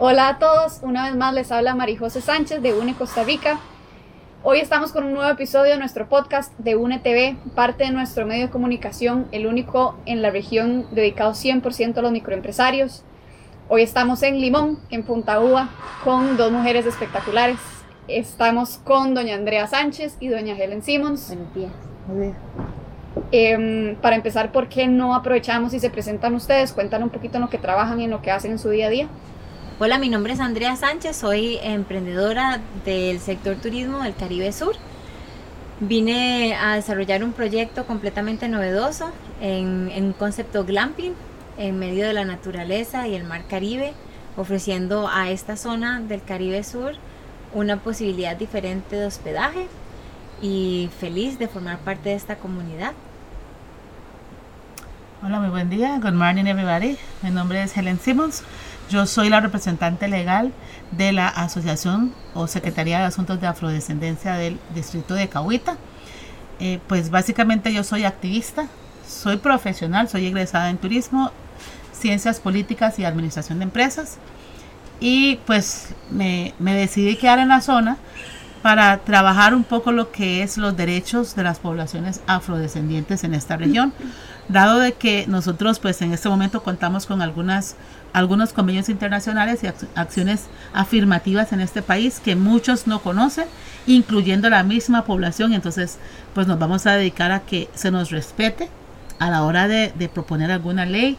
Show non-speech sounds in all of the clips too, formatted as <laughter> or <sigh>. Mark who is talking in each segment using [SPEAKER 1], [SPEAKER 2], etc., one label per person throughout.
[SPEAKER 1] Hola a todos, una vez más les habla Marijose Sánchez de UNE Costa Rica. Hoy estamos con un nuevo episodio de nuestro podcast de UNE TV, parte de nuestro medio de comunicación, el único en la región dedicado 100% a los microempresarios. Hoy estamos en Limón, en Punta Uva, con dos mujeres espectaculares. Estamos con doña Andrea Sánchez y doña Helen Simmons.
[SPEAKER 2] Buenos días. Buenos días.
[SPEAKER 1] Eh, para empezar, ¿por qué no aprovechamos y se presentan ustedes? Cuentan un poquito en lo que trabajan y en lo que hacen en su día a día.
[SPEAKER 2] Hola, mi nombre es Andrea Sánchez, soy emprendedora del sector turismo del Caribe Sur. Vine a desarrollar un proyecto completamente novedoso en, un concepto glamping en medio de la naturaleza y el mar Caribe, ofreciendo a esta zona del Caribe Sur una posibilidad diferente de hospedaje y feliz de formar parte de esta comunidad.
[SPEAKER 3] Hola, muy buen día. Good morning, everybody. Mi nombre es Helen Simmons. Yo soy la representante legal de la Asociación o Secretaría de Asuntos de Afrodescendencia del Distrito de Cahuita. Eh, pues básicamente yo soy activista, soy profesional, soy egresada en turismo, ciencias políticas y administración de empresas. Y pues me, me decidí quedar en la zona para trabajar un poco lo que es los derechos de las poblaciones afrodescendientes en esta región dado de que nosotros pues en este momento contamos con algunas algunos convenios internacionales y acciones afirmativas en este país que muchos no conocen, incluyendo la misma población. Entonces, pues nos vamos a dedicar a que se nos respete a la hora de, de proponer alguna ley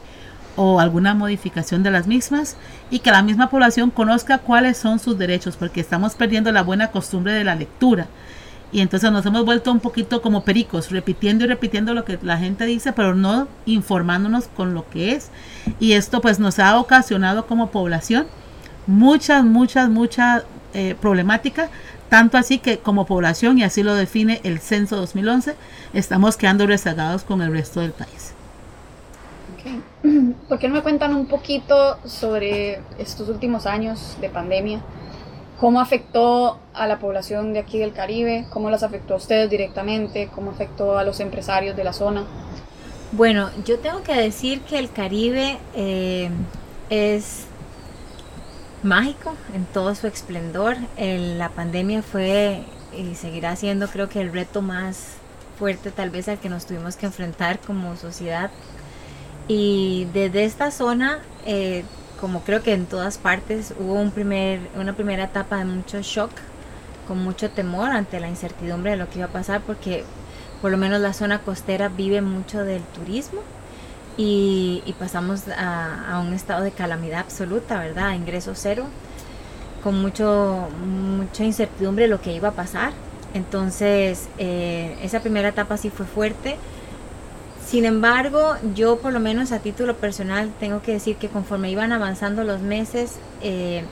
[SPEAKER 3] o alguna modificación de las mismas y que la misma población conozca cuáles son sus derechos, porque estamos perdiendo la buena costumbre de la lectura y entonces nos hemos vuelto un poquito como pericos, repitiendo y repitiendo lo que la gente dice, pero no informándonos con lo que es. Y esto pues nos ha ocasionado como población muchas, muchas, muchas eh, problemáticas, tanto así que como población, y así lo define el censo 2011, estamos quedando rezagados con el resto del país.
[SPEAKER 1] Okay. <clears throat> ¿Por qué no me cuentan un poquito sobre estos últimos años de pandemia? ¿Cómo afectó a la población de aquí del Caribe? ¿Cómo las afectó a ustedes directamente? ¿Cómo afectó a los empresarios de la zona?
[SPEAKER 2] Bueno, yo tengo que decir que el Caribe eh, es mágico en todo su esplendor. El, la pandemia fue y seguirá siendo creo que el reto más fuerte tal vez al que nos tuvimos que enfrentar como sociedad. Y desde esta zona eh, como creo que en todas partes, hubo un primer, una primera etapa de mucho shock, con mucho temor ante la incertidumbre de lo que iba a pasar, porque por lo menos la zona costera vive mucho del turismo y, pasamos a, un estado de calamidad absoluta, ¿verdad? Ingreso cero, con mucho, mucha incertidumbre de lo que iba a pasar. Entonces, eh, esa primera etapa sí fue fuerte sin embargo, yo por lo menos a título personal tengo que decir que conforme iban avanzando los meses, eh,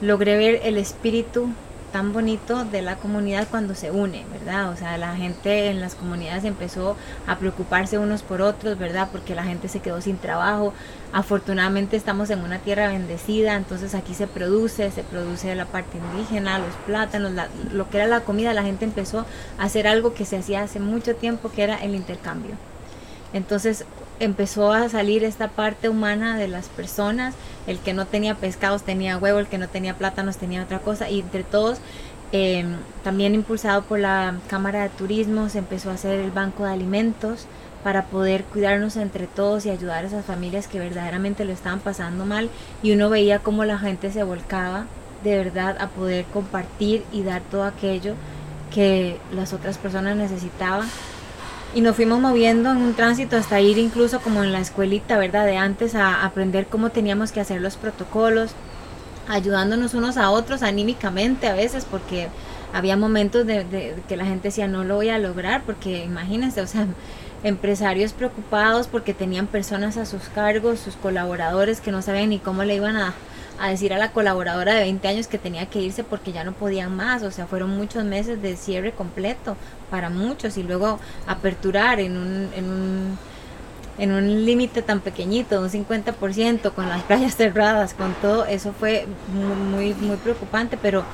[SPEAKER 2] logré ver el espíritu tan bonito de la comunidad cuando se une, ¿verdad? O sea, la gente en las comunidades empezó a preocuparse unos por otros, ¿verdad? Porque la gente se quedó sin trabajo. Afortunadamente estamos en una tierra bendecida, entonces aquí se produce, se produce la parte indígena, los plátanos, lo que era la comida, la gente empezó a hacer algo que se hacía hace mucho tiempo, que era el intercambio. Entonces empezó a salir esta parte humana de las personas. El que no tenía pescados tenía huevo, el que no tenía plátanos tenía otra cosa. Y entre todos, em, también impulsado por la Cámara de Turismo, se empezó a hacer el banco de alimentos para poder cuidarnos entre todos y ayudar a esas familias que verdaderamente lo estaban pasando mal. Y uno veía cómo la gente se volcaba de verdad a poder compartir y dar todo aquello que las otras personas necesitaban y nos fuimos moviendo en un tránsito hasta ir incluso como en la escuelita, ¿verdad? De antes a aprender cómo teníamos que hacer los protocolos, ayudándonos unos a otros anímicamente a veces, porque había momentos de, que la gente decía no lo voy a lograr, porque imagínense, o sea, empresarios preocupados porque tenían personas a sus cargos, sus colaboradores que no sabían ni cómo le iban a, a decir a la colaboradora de 20 años que tenía que irse porque ya no podían más, o sea, fueron muchos meses de cierre completo para muchos y luego aperturar en un, en un, en un límite tan pequeñito, un 50%, con las <laughs> playas cerradas, con todo, eso fue muy, muy, preocupante, pero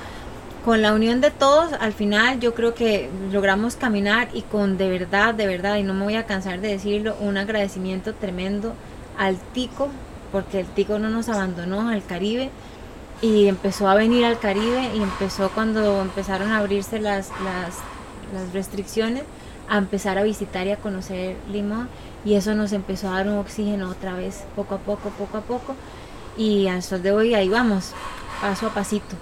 [SPEAKER 2] con la unión de todos, al final yo creo que logramos caminar y con de verdad, de verdad, y no me voy a cansar de decirlo, un agradecimiento tremendo al Tico porque el Tico no nos abandonó al Caribe y empezó a venir al Caribe y empezó cuando empezaron a abrirse las, las, las restricciones a empezar a visitar y a conocer Limón y eso nos empezó a dar un oxígeno otra vez, poco a poco, poco a poco y al sol de hoy ahí vamos, paso a pasito.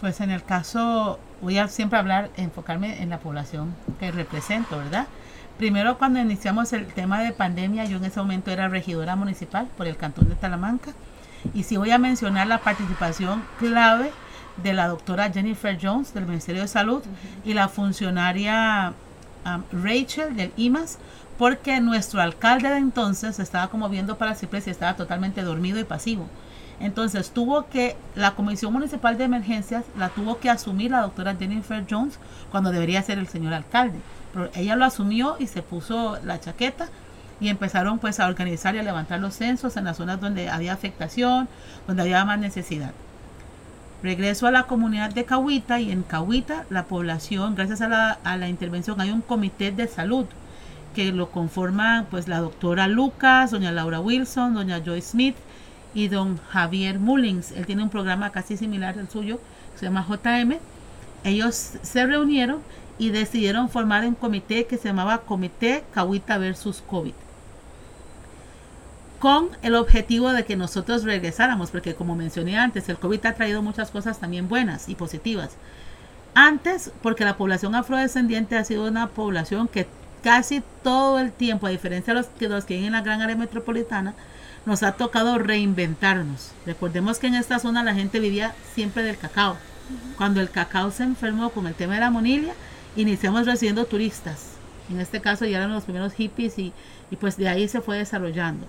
[SPEAKER 3] Pues en el caso, voy a siempre hablar, enfocarme en la población que represento, ¿verdad? Primero cuando iniciamos el tema de pandemia, yo en ese momento era regidora municipal por el cantón de Talamanca y sí voy a mencionar la participación clave de la doctora Jennifer Jones del Ministerio de Salud y la funcionaria um, Rachel del IMAS, porque nuestro alcalde de entonces estaba como viendo para siempre y estaba totalmente dormido y pasivo. Entonces tuvo que, la Comisión Municipal de Emergencias la tuvo que asumir la doctora Jennifer Jones cuando debería ser el señor alcalde. Ella lo asumió y se puso la chaqueta y empezaron pues a organizar y a levantar los censos en las zonas donde había afectación, donde había más necesidad. Regreso a la comunidad de Cahuita y en Cahuita la población, gracias a la, a la intervención, hay un comité de salud que lo conforman pues la doctora Lucas, doña Laura Wilson, doña Joy Smith y don Javier Mullins. Él tiene un programa casi similar al suyo, se llama JM. Ellos se reunieron y decidieron formar un comité que se llamaba Comité Cahuita versus COVID con el objetivo de que nosotros regresáramos, porque como mencioné antes, el COVID ha traído muchas cosas también buenas y positivas. Antes, porque la población afrodescendiente ha sido una población que casi todo el tiempo, a diferencia de los que, los que viven en la gran área metropolitana, nos ha tocado reinventarnos. Recordemos que en esta zona la gente vivía siempre del cacao. Cuando el cacao se enfermó con el tema de la monilia, iniciamos recibiendo turistas. En este caso ya eran los primeros hippies y, y pues de ahí se fue desarrollando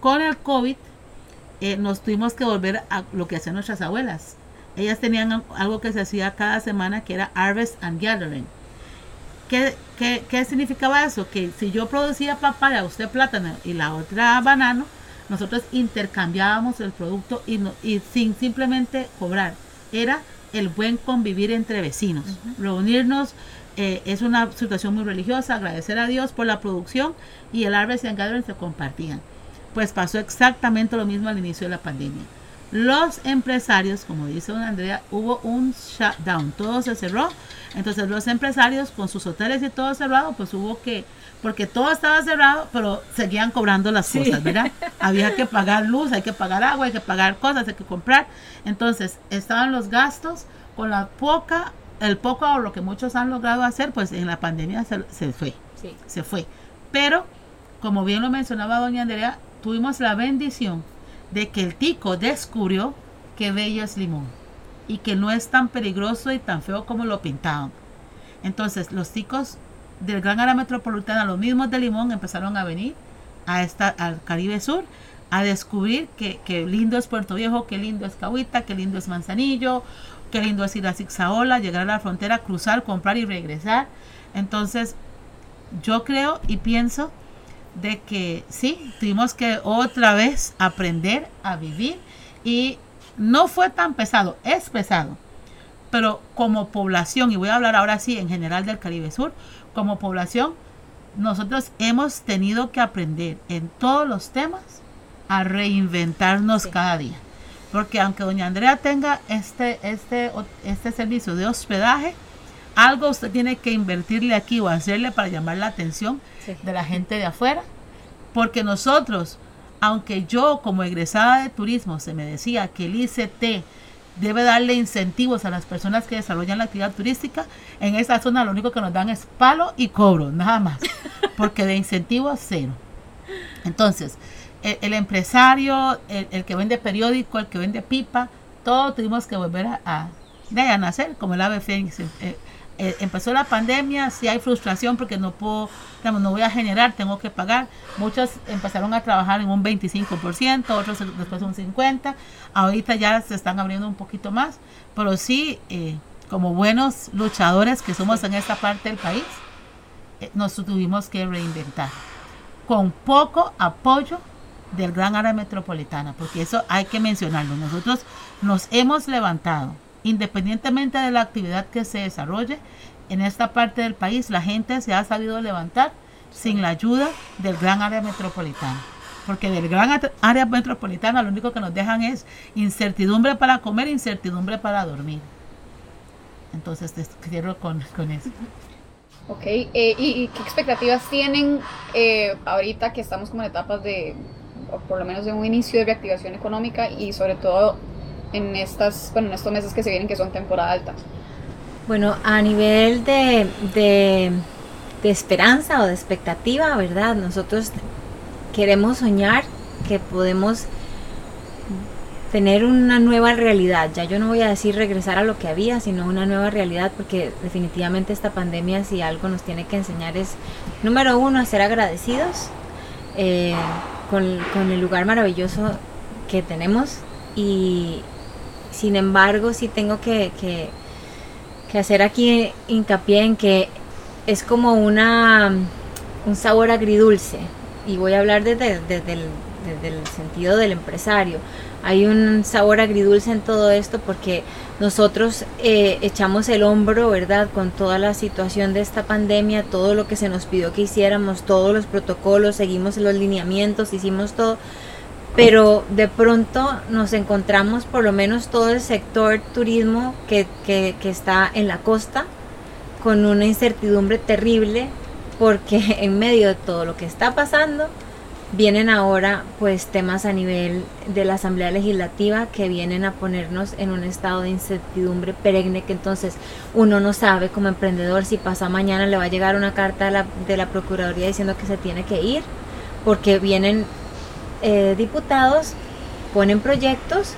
[SPEAKER 3] con el COVID eh, nos tuvimos que volver a lo que hacían nuestras abuelas. Ellas tenían algo que se hacía cada semana que era Harvest and Gathering. ¿Qué, qué, significaba eso? Que si yo producía papaya, usted plátano y la otra banano, nosotros intercambiábamos el producto y, y sin simplemente cobrar. Era el buen convivir entre vecinos. Reunirnos eh, es una situación muy religiosa, agradecer a Dios por la producción y el Harvest and Gathering se compartían. Pues pasó exactamente lo mismo al inicio de la pandemia. Los empresarios, como dice don Andrea, hubo un shutdown, todo se cerró. Entonces los empresarios con sus hoteles y todo cerrado, pues hubo que, porque todo estaba cerrado, pero seguían cobrando las cosas, ¿verdad? Había que pagar luz, hay que pagar agua, hay que pagar cosas, hay que comprar. Entonces estaban los gastos con la poca, el poco ahorro que muchos han logrado hacer, pues en la pandemia se, se fue, se fue. Pero, como bien lo mencionaba doña Andrea, tuvimos la bendición de que el tico descubrió que bello es limón y que no es tan peligroso y tan feo como lo pintaban. Entonces los ticos del gran área metropolitana, los mismos de Limón, empezaron a venir a esta, al Caribe Sur a descubrir que, lindo es Puerto Viejo, que lindo es Cahuita, que lindo es Manzanillo, que lindo es ir a llegar a la frontera, cruzar, comprar y regresar. Entonces, yo creo y pienso de que sí, tuvimos que otra vez aprender a vivir y no fue tan pesado, es pesado, pero como población, y voy a hablar ahora sí en general del Caribe Sur, como población, nosotros hemos tenido que aprender en todos los temas a reinventarnos cada día. Porque aunque doña Andrea tenga este, este, este servicio de hospedaje, algo usted tiene que invertirle aquí o hacerle para llamar la atención de la gente de afuera. Porque nosotros, aunque yo como egresada de turismo se me decía que el ICT debe darle incentivos a las personas que desarrollan la actividad turística, en esta zona lo único que nos dan es palo y cobro, nada más. <laughs> Porque de incentivo cero. Entonces, el, empresario, el, que vende periódico, el que vende pipa, todos tuvimos que volver a, a, nacer como el ave fénix. Eh, eh, empezó la pandemia, si hay frustración porque no puedo, digamos, no voy a generar, tengo que pagar. Muchos empezaron a trabajar en un 25%, otros después un 50%, ahorita ya se están abriendo un poquito más, pero sí, eh, como buenos luchadores que somos en esta parte del país, eh, nos tuvimos que reinventar con poco apoyo del gran área metropolitana, porque eso hay que mencionarlo. Nosotros nos hemos levantado independientemente de la actividad que se desarrolle en esta parte del país, la gente se ha sabido levantar sin la ayuda del gran área metropolitana. porque del gran área metropolitana lo único que nos dejan es incertidumbre para comer, incertidumbre para dormir. Entonces, cierro con, con eso.
[SPEAKER 1] Ok, eh, ¿y, qué expectativas tienen eh, ahorita que estamos como en etapas de, por lo menos de un inicio de reactivación económica y sobre todo en, estas, bueno, en estos meses que se vienen que son temporada alta?
[SPEAKER 2] Bueno, a nivel de, de, esperanza o de expectativa, ¿verdad? Nosotros queremos soñar que podemos tener una nueva realidad. Ya yo no voy a decir regresar a lo que había, sino una nueva realidad, porque definitivamente esta pandemia si algo nos tiene que enseñar es, número uno, a ser agradecidos eh, con, el lugar maravilloso que tenemos y sin embargo sí tengo que, que, hacer aquí hincapié en que es como una un sabor agridulce. Y voy a hablar desde, desde el sentido del empresario. Hay un sabor agridulce en todo esto porque nosotros eh, echamos el hombro, ¿verdad? Con toda la situación de esta pandemia, todo lo que se nos pidió que hiciéramos, todos los protocolos, seguimos los lineamientos, hicimos todo, pero de pronto nos encontramos por lo menos todo el sector turismo que, que, está en la costa con una incertidumbre terrible porque <laughs> en medio de todo lo que está pasando, vienen ahora pues temas a nivel de la Asamblea Legislativa que vienen a ponernos en un estado de incertidumbre perenne que entonces uno no sabe como emprendedor si pasa mañana le va a llegar una carta de la, de la Procuraduría diciendo que se tiene que ir porque vienen eh, diputados, ponen proyectos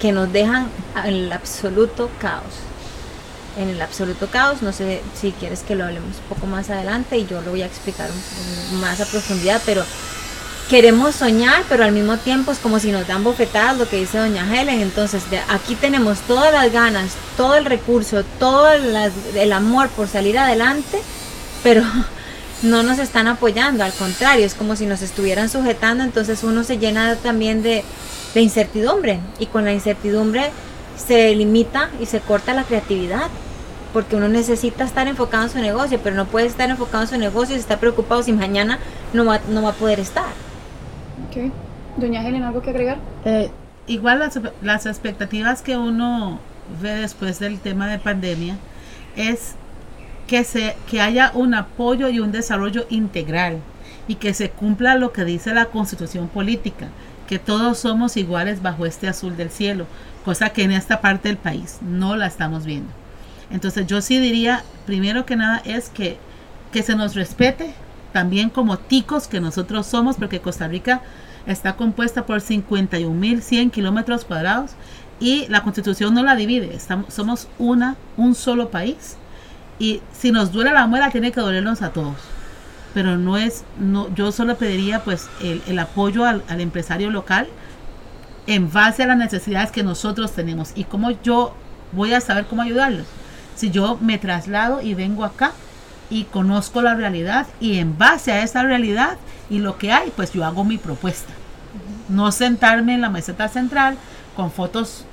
[SPEAKER 2] que nos dejan en el absoluto caos. En el absoluto caos, no sé si quieres que lo hablemos un poco más adelante y yo lo voy a explicar más a profundidad, pero queremos soñar, pero al mismo tiempo es como si nos dan bofetadas, lo que dice doña Helen. Entonces, de aquí tenemos todas las ganas, todo el recurso, todo el amor por salir adelante, pero no nos están apoyando, al contrario, es como si nos estuvieran sujetando, entonces uno se llena también de, de incertidumbre y con la incertidumbre se limita y se corta la creatividad porque uno necesita estar enfocado en su negocio, pero no puede estar enfocado en su negocio y está preocupado si mañana no va, no va a poder estar.
[SPEAKER 1] Doña Helen, ¿algo que agregar?
[SPEAKER 3] Eh, igual las, las expectativas que uno ve después del tema de pandemia es que, se, que haya un apoyo y un desarrollo integral y que se cumpla lo que dice la constitución política, que todos somos iguales bajo este azul del cielo, cosa que en esta parte del país no la estamos viendo. Entonces yo sí diría, primero que nada, es que, que se nos respete también como ticos que nosotros somos, porque Costa Rica está compuesta por 51.100 kilómetros cuadrados y la constitución no la divide, estamos, somos una, un solo país y si nos duele la muela tiene que dolernos a todos. Pero no es, no, yo solo pediría pues el, apoyo al, al, empresario local en base a las necesidades que nosotros tenemos y cómo yo voy a saber cómo ayudarlos. Si yo me traslado y vengo acá y conozco la realidad y en base a esa realidad y lo que hay, pues yo hago mi propuesta. No sentarme en la meseta central con fotos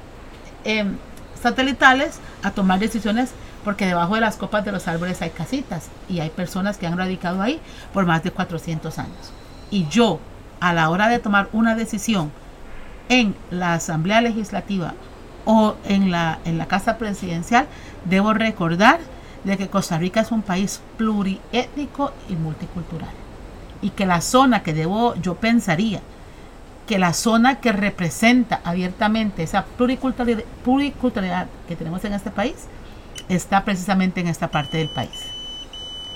[SPEAKER 3] em, satelitales a tomar decisiones porque debajo de las copas de los árboles hay casitas y hay personas que han radicado ahí por más de 400 años. Y yo, a la hora de tomar una decisión en la Asamblea Legislativa o en la, en la Casa Presidencial, debo recordar de que Costa Rica es un país pluriétnico y multicultural. Y que la zona que debo, yo pensaría, que la zona que representa abiertamente esa pluriculturalidad, pluriculturalidad que tenemos en este país, está precisamente en esta parte del país.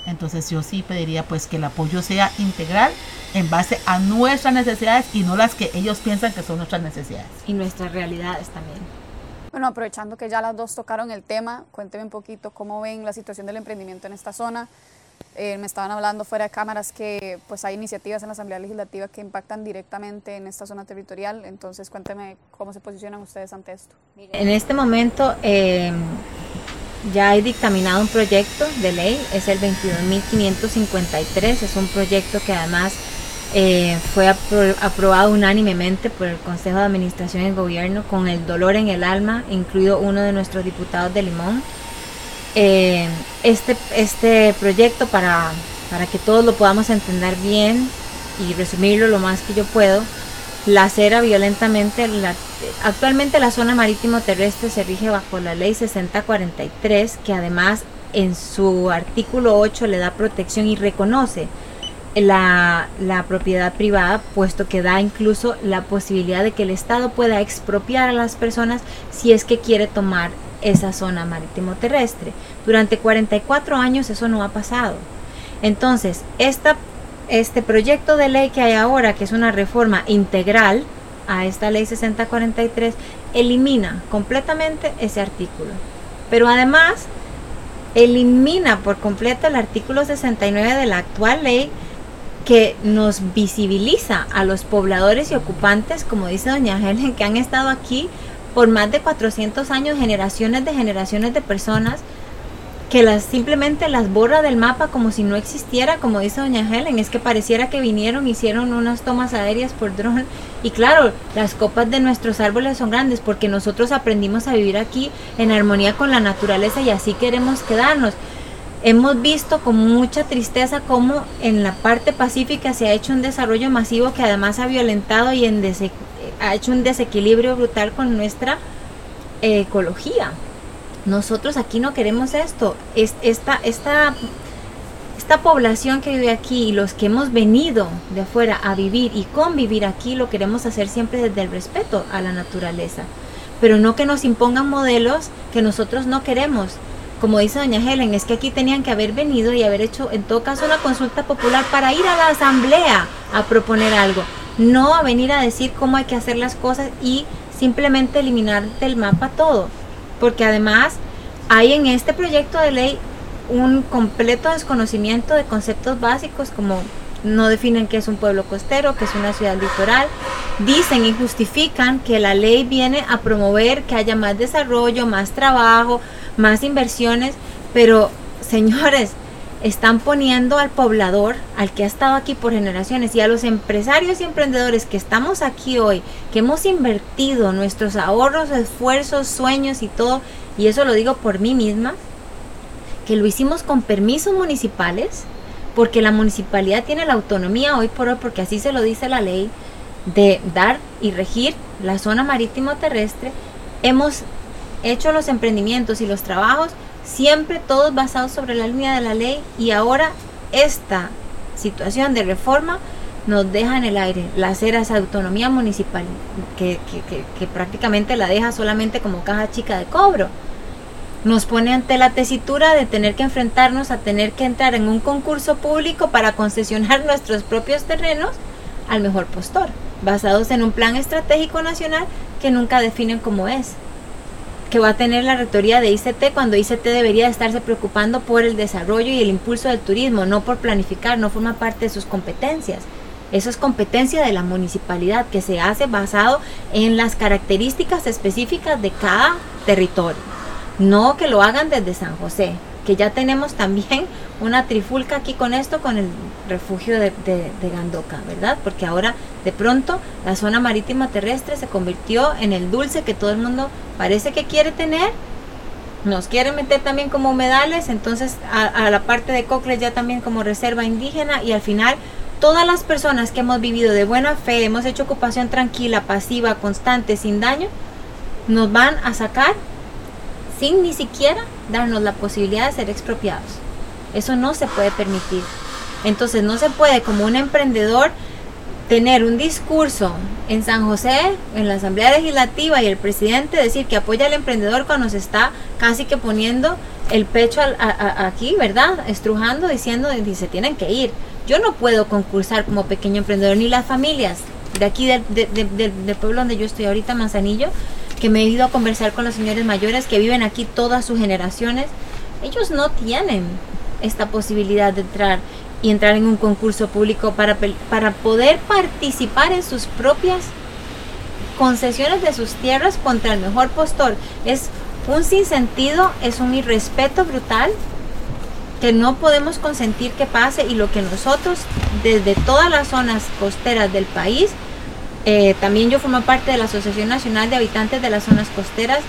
[SPEAKER 3] Entonces yo sí pediría pues que el apoyo sea integral en base a nuestras necesidades y no las que ellos piensan que son nuestras necesidades.
[SPEAKER 2] Y nuestras realidades también.
[SPEAKER 1] Bueno, aprovechando que ya las dos tocaron el tema, cuénteme un poquito cómo ven la situación del emprendimiento en esta zona. Eh, me estaban hablando fuera de cámaras que pues hay iniciativas en la Asamblea Legislativa que impactan directamente en esta zona territorial, entonces cuénteme cómo se posicionan ustedes ante esto.
[SPEAKER 2] En este momento eh, ya hay dictaminado un proyecto de ley, es el 22.553, es un proyecto que además eh, fue aprobado unánimemente por el Consejo de Administración y Gobierno con el dolor en el alma, incluido uno de nuestros diputados de Limón. Eh, este, este proyecto, para, para que todos lo podamos entender bien, y resumirlo lo más que yo puedo, lacera violentamente. La, actualmente la zona marítimo terrestre se rige bajo la ley 6043, que además en su artículo 8 le da protección y reconoce la, la, propiedad privada, puesto que da incluso la posibilidad de que el Estado pueda expropiar a las personas si es que quiere tomar esa zona marítimo terrestre. Durante 44 años eso no ha pasado. Entonces, esta este proyecto de ley que hay ahora, que es una reforma integral a esta ley 6043, elimina completamente ese artículo. Pero además, elimina por completo el artículo 69 de la actual ley que nos visibiliza a los pobladores y ocupantes, como dice doña Helen, que han estado aquí por más de 400 años, generaciones de generaciones de personas, que las simplemente las borra del mapa como si no existiera, como dice doña Helen, es que pareciera que vinieron, hicieron unas tomas aéreas por dron y claro, las copas de nuestros árboles son grandes porque nosotros aprendimos a vivir aquí en armonía con la naturaleza y así queremos quedarnos. Hemos visto con mucha tristeza cómo en la parte pacífica se ha hecho un desarrollo masivo que además ha violentado y en ha hecho un desequilibrio brutal con nuestra eh, ecología. Nosotros aquí no queremos esto. Es, esta, esta, esta población que vive aquí y los que hemos venido de afuera a vivir y convivir aquí lo queremos hacer siempre desde el respeto a la naturaleza. Pero no que nos impongan modelos que nosotros no queremos. Como dice doña Helen, es que aquí tenían que haber venido y haber hecho en todo caso una consulta popular para ir a la asamblea a proponer algo. No a venir a decir cómo hay que hacer las cosas y simplemente eliminar del mapa todo porque además hay en este proyecto de ley un completo desconocimiento de conceptos básicos como no definen qué es un pueblo costero, qué es una ciudad litoral. Dicen y justifican que la ley viene a promover que haya más desarrollo, más trabajo, más inversiones, pero señores, están poniendo al poblador, al que ha estado aquí por generaciones, y a los empresarios y emprendedores que estamos aquí hoy, que hemos invertido nuestros ahorros, esfuerzos, sueños y todo, y eso lo digo por mí misma, que lo hicimos con permisos municipales, porque la municipalidad tiene la autonomía hoy por hoy, porque así se lo dice la ley, de dar y regir la zona marítimo terrestre, hemos hecho los emprendimientos y los trabajos siempre todos basados sobre la línea de la ley y ahora esta situación de reforma nos deja en el aire la hacer esa autonomía municipal que, que, prácticamente la deja solamente como caja chica de cobro. Nos pone ante la tesitura de tener que enfrentarnos a tener que entrar en un concurso público para concesionar <laughs> nuestros propios terrenos al mejor postor, basados en un plan estratégico nacional que nunca definen cómo es que va a tener la rectoría de ICT cuando ICT debería estarse preocupando por el desarrollo y el impulso del turismo, no por planificar, no forma parte de sus competencias. Eso es competencia de la municipalidad que se hace basado en las características específicas de cada territorio. No que lo hagan desde San José, que ya tenemos también una trifulca aquí con esto, con el refugio de, Gandoca, ¿verdad? Porque ahora de pronto la zona marítima terrestre se convirtió en el dulce que todo el mundo parece que quiere tener. Nos quiere meter también como humedales, entonces a, la parte de Cocles ya también como reserva indígena y al final todas las personas que hemos vivido de buena fe, hemos hecho ocupación tranquila, pasiva, constante, sin daño, nos van a sacar sin ni siquiera darnos la posibilidad de ser expropiados. Eso no se puede permitir. Entonces no se puede como un emprendedor tener un discurso en San José, en la Asamblea Legislativa y el presidente decir que apoya al emprendedor cuando se está casi que poniendo el pecho aquí, ¿verdad? Estrujando, diciendo que se tienen que ir. Yo no puedo concursar como pequeño emprendedor, ni las familias de aquí del, del pueblo donde yo estoy ahorita, Manzanillo, que me he ido a conversar con los señores mayores que viven aquí todas sus generaciones, ellos no tienen esta posibilidad de entrar y entrar en un concurso público para, para poder participar en sus propias concesiones de sus tierras contra el mejor postor. Es un sinsentido, es un irrespeto brutal que no podemos consentir que pase y lo que nosotros desde todas las zonas costeras del país eh, también yo formo parte de la Asociación Nacional de Habitantes de las Zonas Costeras.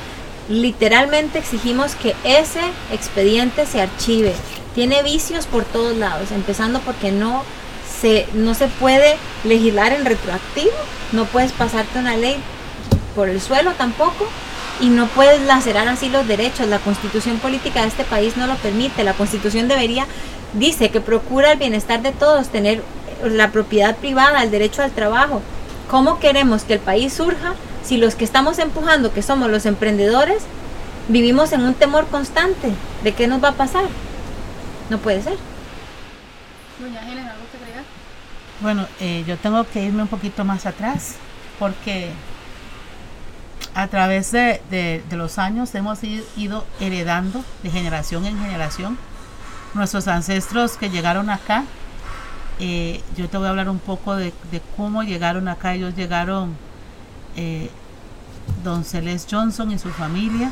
[SPEAKER 2] Literalmente exigimos que ese expediente se archive. Tiene vicios por todos lados, empezando porque no se, no se puede legislar en retroactivo, no puedes pasarte una ley por el suelo tampoco y no puedes lacerar así los derechos. La constitución política de este país no lo permite. La constitución debería, dice que procura el bienestar de todos, tener la propiedad privada, el derecho al trabajo. ¿Cómo queremos que el país surja si los que estamos empujando, que somos los emprendedores, vivimos en un temor constante de qué nos va a pasar? No puede ser.
[SPEAKER 1] Doña Helen, ¿algo que agregar?
[SPEAKER 3] Bueno, eh, yo tengo que irme un poquito más atrás porque a través de, de- de los años hemos ido heredando de generación en generación nuestros ancestros que llegaron acá. Eh, yo te voy a hablar un poco de, cómo llegaron acá. Ellos llegaron, eh, don Celeste Johnson y su familia,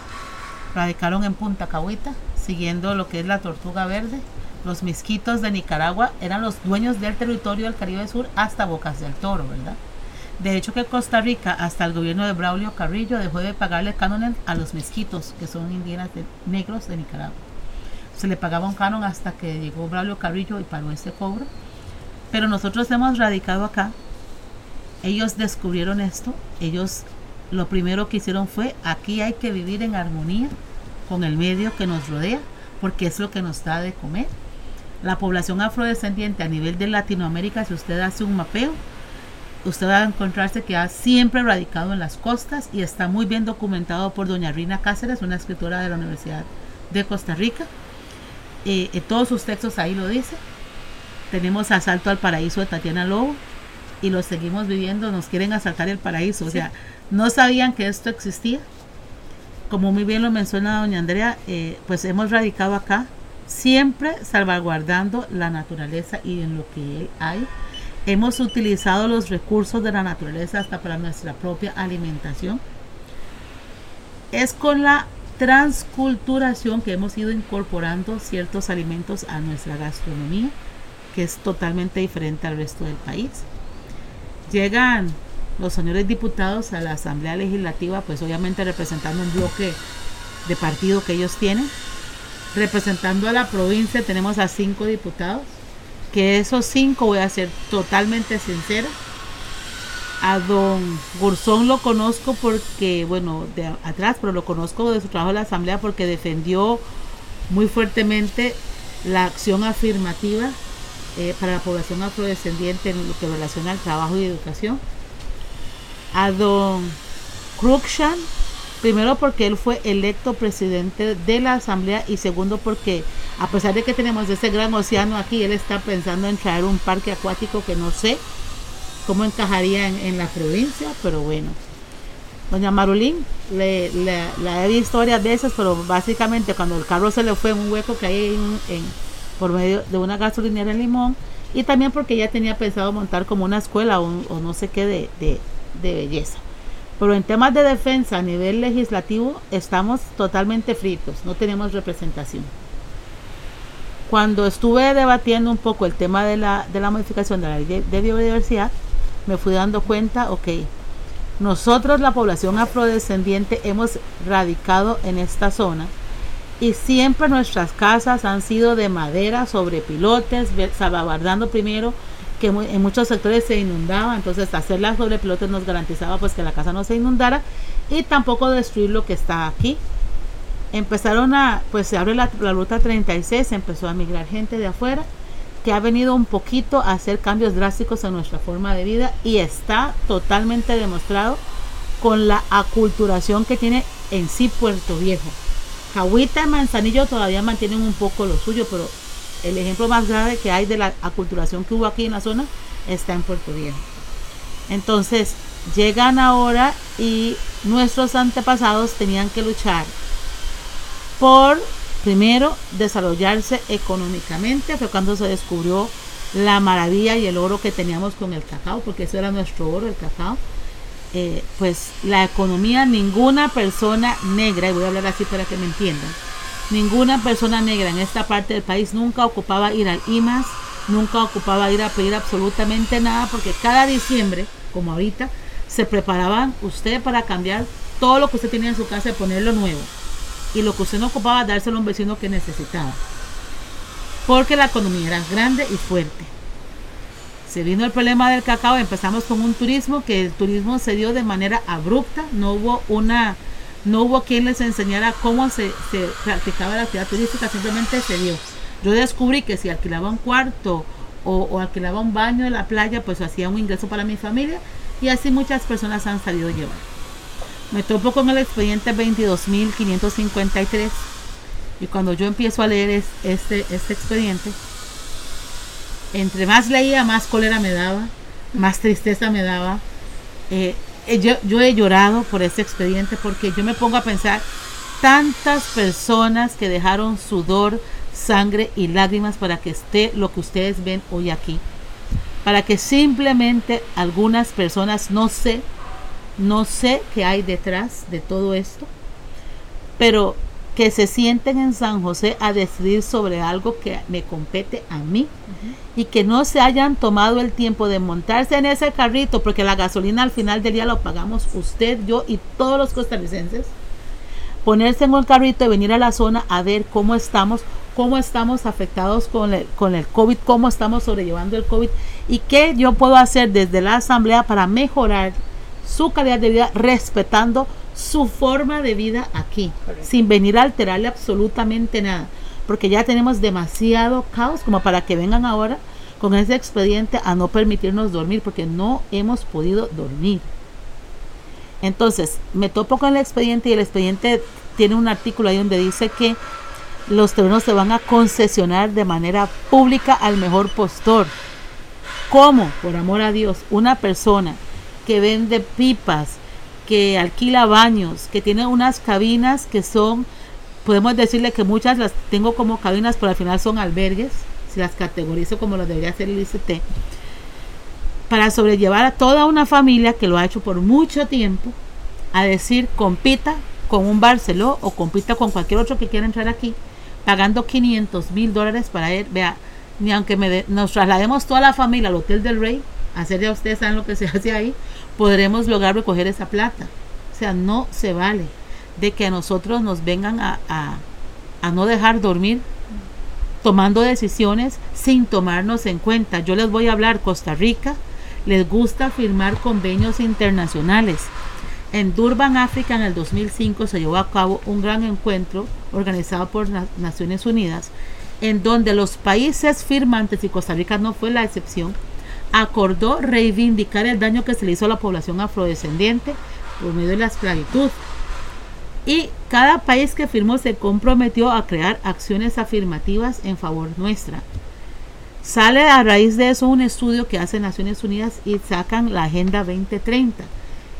[SPEAKER 3] radicaron en Punta Cahuita, siguiendo lo que es la Tortuga Verde. Los misquitos de Nicaragua eran los dueños del territorio del Caribe Sur hasta Bocas del Toro, ¿verdad? De hecho que Costa Rica, hasta el gobierno de Braulio Carrillo, dejó de pagarle cánones a los misquitos, que son indígenas de- negros de Nicaragua. Se le pagaba un canon hasta que llegó Braulio Carrillo y paró ese cobro. Pero nosotros hemos radicado acá. Ellos descubrieron esto. Ellos lo primero que hicieron fue, aquí hay que vivir en armonía con el medio que nos rodea, porque es lo que nos da de comer. La población afrodescendiente a nivel de Latinoamérica, si usted hace un mapeo, usted va a encontrarse que ha siempre radicado en las costas y está muy bien documentado por doña Rina Cáceres, una escritora de la Universidad de Costa Rica. Eh, en todos sus textos ahí lo dice. Tenemos Asalto al Paraíso de Tatiana Lobo y lo seguimos viviendo, nos quieren asaltar el paraíso. O sea, no sabían que esto existía. Como muy bien lo menciona doña Andrea, eh, pues hemos radicado acá, siempre salvaguardando la naturaleza y en lo que hay. Hemos utilizado los recursos de la naturaleza hasta para nuestra propia alimentación. Es con la transculturación que hemos ido incorporando ciertos alimentos a nuestra gastronomía, que es totalmente diferente al resto del país. Llegan los señores diputados a la Asamblea Legislativa, pues obviamente representando un bloque de partido que ellos tienen. Representando a la provincia tenemos a cinco diputados, que esos cinco, voy a ser totalmente sincera, a don Gurzón lo conozco porque, bueno, de atrás, pero lo conozco de su trabajo en la Asamblea porque defendió muy fuertemente la acción afirmativa eh, para la población afrodescendiente en lo que relaciona al trabajo y educación. A don Cruikshank, primero porque él fue electo presidente de la Asamblea y segundo porque a pesar de que tenemos ese gran océano aquí, él está pensando en traer un parque acuático que no sé cómo encajaría en, la provincia, pero bueno. Doña Marulín, le, le- la he visto varias veces, pero básicamente cuando el carro se le fue en un hueco que hay en, en- por medio de una gasolinera en Limón, y también porque ella tenía pensado montar como una escuela o, o no sé qué de, de- de belleza. Pero en temas de defensa a nivel legislativo estamos totalmente fritos, no tenemos representación. Cuando estuve debatiendo un poco el tema de la, de la modificación de la ley de biodiversidad, me fui dando cuenta, ok, nosotros la población afrodescendiente hemos radicado en esta zona y siempre nuestras casas han sido de madera sobre pilotes, salvaguardando primero que en muchos sectores se inundaba, entonces hacerlas sobre pilotes nos garantizaba pues que la casa no se inundara y tampoco destruir lo que está aquí. Empezaron a, pues se abre la, la ruta 36, empezó a migrar gente de afuera que ha venido un poquito a hacer cambios drásticos en nuestra forma de vida y está totalmente demostrado con la aculturación que tiene en sí Puerto Viejo. Cahuita y Manzanillo todavía mantienen un poco lo suyo, pero el ejemplo más grave que hay de la aculturación que hubo aquí en la zona está en Puerto Viejo. Entonces, llegan ahora y nuestros antepasados tenían que luchar por, primero, desarrollarse económicamente, fue cuando se descubrió la maravilla y el oro que teníamos con el cacao, porque eso era nuestro oro, el cacao. Eh, pues la economía, ninguna persona negra, y voy a hablar así para que me entiendan, ninguna persona negra en esta parte del país nunca ocupaba ir al IMAS, nunca ocupaba ir a pedir absolutamente nada, porque cada diciembre, como ahorita, se preparaban usted para cambiar todo lo que usted tenía en su casa y ponerlo nuevo. Y lo que usted no ocupaba, dárselo a un vecino que necesitaba. Porque la economía era grande y fuerte. Se vino el problema del cacao, empezamos con un turismo que el turismo se dio de manera abrupta, no hubo una, no hubo quien les enseñara cómo se, se practicaba la actividad turística, simplemente se dio. Yo descubrí que si alquilaba un cuarto o, alquilaba un baño en la playa, pues hacía un ingreso para mi familia y así muchas personas han salido a llevar. Me topo con el expediente 22.553 y cuando yo empiezo a leer es- este, este expediente, entre más leía, más cólera me daba, más tristeza me daba. Eh, eh, yo, yo he llorado por este expediente porque yo me pongo a pensar tantas personas que dejaron sudor, sangre y lágrimas para que esté lo que ustedes ven hoy aquí. Para que simplemente algunas personas, no sé, no sé qué hay detrás de todo esto, pero que se sienten en San José a decidir sobre algo que me compete a mí y que no se hayan tomado el tiempo de montarse en ese carrito, porque la gasolina al final del día lo pagamos usted, yo y todos los costarricenses. Ponerse en un carrito y venir a la zona a ver cómo estamos, cómo estamos afectados con el, con el COVID, cómo estamos sobrellevando el COVID y qué yo puedo hacer desde la asamblea para mejorar su calidad de vida respetando su forma de vida aquí,
[SPEAKER 1] Correcto.
[SPEAKER 3] sin venir a alterarle absolutamente nada, porque ya tenemos demasiado caos como para que vengan ahora con ese expediente a no permitirnos dormir, porque no hemos podido dormir. Entonces, me topo con el expediente y el expediente tiene un artículo ahí donde dice que los terrenos se van a concesionar de manera pública al mejor postor. ¿Cómo? Por amor a Dios, una persona que vende pipas, que alquila baños, que tiene unas cabinas que son, podemos decirle que muchas las tengo como cabinas, pero al final son albergues, si las categorizo como lo debería hacer el ICT, para sobrellevar a toda una familia que lo ha hecho por mucho tiempo, a decir compita con un Barceló o compita con cualquier otro que quiera entrar aquí, pagando 500 mil dólares para él, vea, ni aunque nos traslademos toda la familia al Hotel del Rey, hacer ya ustedes saben lo que se <laughs> hace ahí, podremos lograr recoger esa plata. O sea, no se vale de que a nosotros nos vengan a, a, no dejar dormir tomando decisiones sin tomarnos en cuenta. Yo les voy a hablar, Costa Rica les gusta firmar convenios internacionales. En Durban, África, en el 2005 se llevó a cabo un gran encuentro organizado por las Naciones Unidas, en donde los países firmantes, y Costa Rica no fue la excepción, acordó reivindicar el daño que se le hizo a la población afrodescendiente por medio de la esclavitud. Y cada país que firmó se comprometió a crear acciones afirmativas en favor nuestra. Sale a raíz de eso un estudio que hace Naciones Unidas y sacan la Agenda 2030.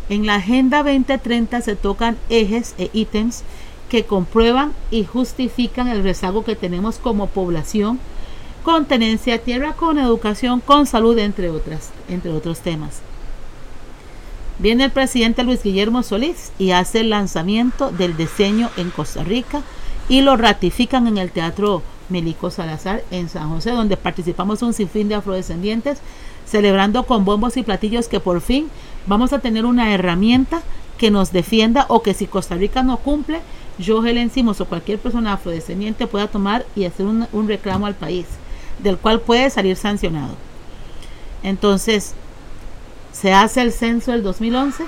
[SPEAKER 3] En la Agenda 2030 se tocan ejes e ítems que comprueban y justifican el rezago que tenemos como población con tenencia de tierra, con educación, con salud, entre, otras, entre otros temas. Viene el presidente Luis Guillermo Solís y hace el lanzamiento del diseño en Costa Rica y lo ratifican en el Teatro Melico Salazar en San José, donde participamos un sinfín de afrodescendientes, celebrando con bombos y platillos que por fin vamos a tener una herramienta que nos defienda o que si Costa Rica no cumple, yo, Helen Simos o cualquier persona afrodescendiente pueda tomar y hacer un reclamo al país, del cual puede salir sancionado. Entonces, se hace el censo del 2011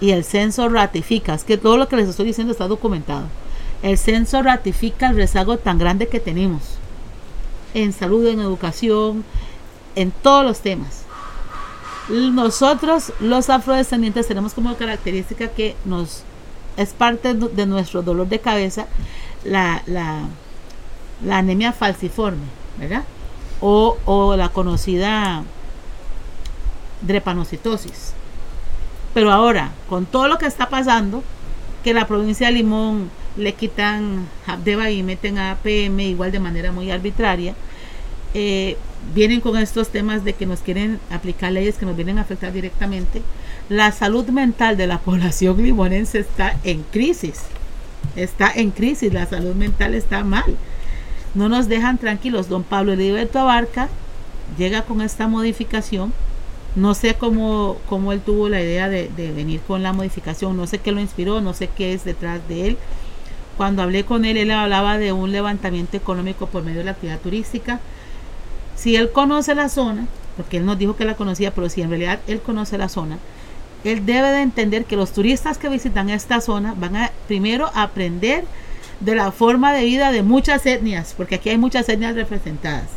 [SPEAKER 3] y el censo ratifica, es que todo lo que les estoy diciendo está documentado. El censo ratifica el rezago tan grande que tenemos en salud, en educación, en todos los temas. Nosotros, los afrodescendientes, tenemos como característica que nos es parte de nuestro dolor de cabeza la, la, la anemia falciforme, ¿verdad? O, la conocida drepanocitosis. Pero ahora, con todo lo que está pasando, que la provincia de Limón le quitan Habdeba y meten a APM igual de manera muy arbitraria, eh, vienen con estos temas de que nos quieren aplicar leyes que nos vienen a afectar directamente. La salud mental de la <laughs> población limonense está en crisis. Está en crisis, la salud mental está mal. No nos dejan tranquilos. Don Pablo Heriberto Abarca llega con esta modificación. No sé cómo, cómo él tuvo la idea de, de venir con la modificación. No sé qué lo inspiró, no sé qué es detrás de él. Cuando hablé con él, él hablaba de un levantamiento económico por medio de la actividad turística. Si él conoce la zona, porque él nos dijo que la conocía, pero si en realidad él conoce la zona, él debe de entender que los turistas que visitan esta zona van a primero aprender de la forma de vida de muchas etnias, porque aquí hay muchas etnias representadas.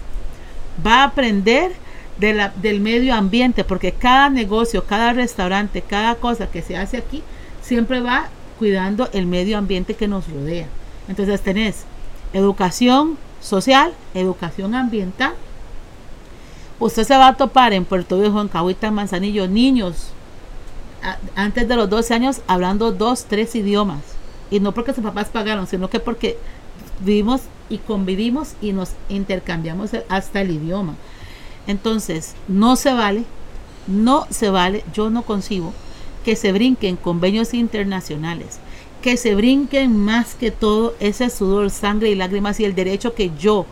[SPEAKER 3] Va a aprender del medio ambiente, porque cada negocio, cada restaurante, cada cosa que se hace aquí, siempre va cuidando el medio ambiente que nos rodea. Entonces tenés educación social, educación ambiental. Usted se va a topar en Puerto Viejo, en Cahuita, en Manzanillo, niños antes de los 12 años hablando dos, tres idiomas. Y no porque sus papás pagaron, sino que porque vivimos y convivimos y nos intercambiamos hasta el idioma. Entonces, no se vale, no se vale, yo no concibo que se brinquen convenios internacionales, que se brinquen más que todo ese sudor, sangre y lágrimas y el derecho que yo,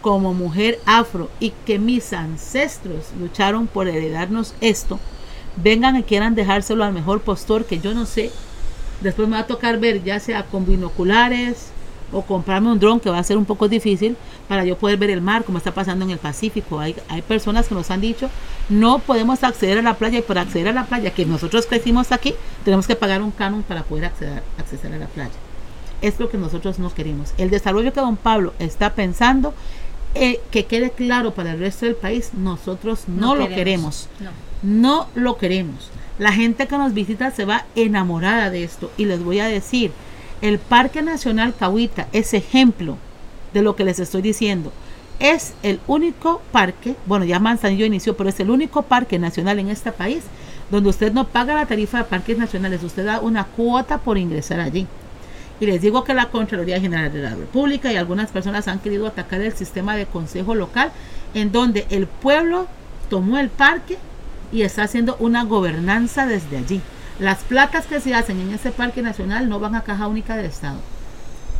[SPEAKER 3] como mujer afro, y que mis ancestros lucharon por heredarnos esto, vengan y quieran dejárselo al mejor postor que yo no sé. Después me va a tocar ver ya sea con binoculares o comprarme un dron que va a ser un poco difícil para yo poder ver el mar como está pasando en el Pacífico. Hay, hay personas que nos han dicho no podemos acceder a la playa y para acceder a la playa que nosotros crecimos aquí tenemos que pagar un canon para poder acceder, acceder a la playa. Es lo que nosotros no queremos. El desarrollo que don Pablo está pensando eh, que quede claro para el resto del país, nosotros no, lo queremos. No. lo queremos. La gente que nos visita se va enamorada de esto. Y les voy a decir, el Parque Nacional Cahuita es ejemplo de lo que les estoy diciendo. Es el único parque, bueno, ya Manzanillo inició, pero es el único parque nacional en este país donde usted no paga la tarifa de parques nacionales, usted da una cuota por ingresar allí. Y les digo que la Contraloría General de la República y algunas personas han querido atacar el sistema de consejo local, en donde el pueblo tomó el parque y está haciendo una gobernanza desde allí. Las placas que se hacen en ese parque nacional no van a caja única del Estado.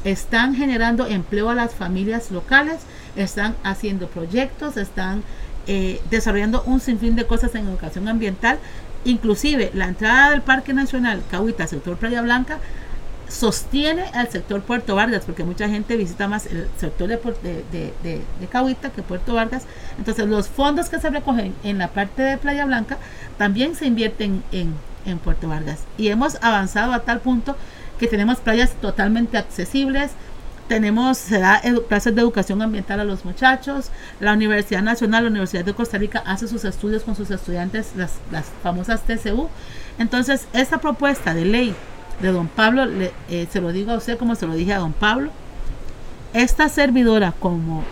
[SPEAKER 3] Están generando empleo a las familias locales, están haciendo proyectos, están eh, desarrollando un sinfín de cosas en educación ambiental. Inclusive la entrada del Parque Nacional Cahuita, sector Playa Blanca, sostiene al sector Puerto Vargas, porque mucha gente visita más el sector de, de, de, Cahuita que Puerto Vargas. Entonces los fondos que se recogen en la parte de Playa Blanca también se invierten en, en Puerto Vargas. Y hemos avanzado a tal punto que tenemos playas totalmente accesibles, tenemos, se da clases de educación ambiental a los muchachos, la Universidad Nacional, la Universidad de Costa Rica hace sus estudios con sus estudiantes, las, las famosas TCU. Entonces, esta propuesta de ley de don Pablo, le, eh, se lo digo a usted como se lo dije a don Pablo, esta servidora como,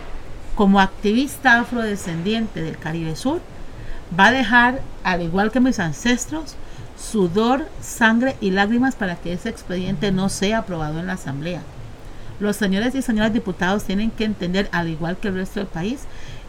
[SPEAKER 3] como activista afrodescendiente del Caribe Sur va a dejar, al igual que mis ancestros, sudor, sangre y lágrimas para que ese expediente no sea aprobado en la Asamblea. Los señores y señoras diputados tienen que entender, al igual que el resto del país,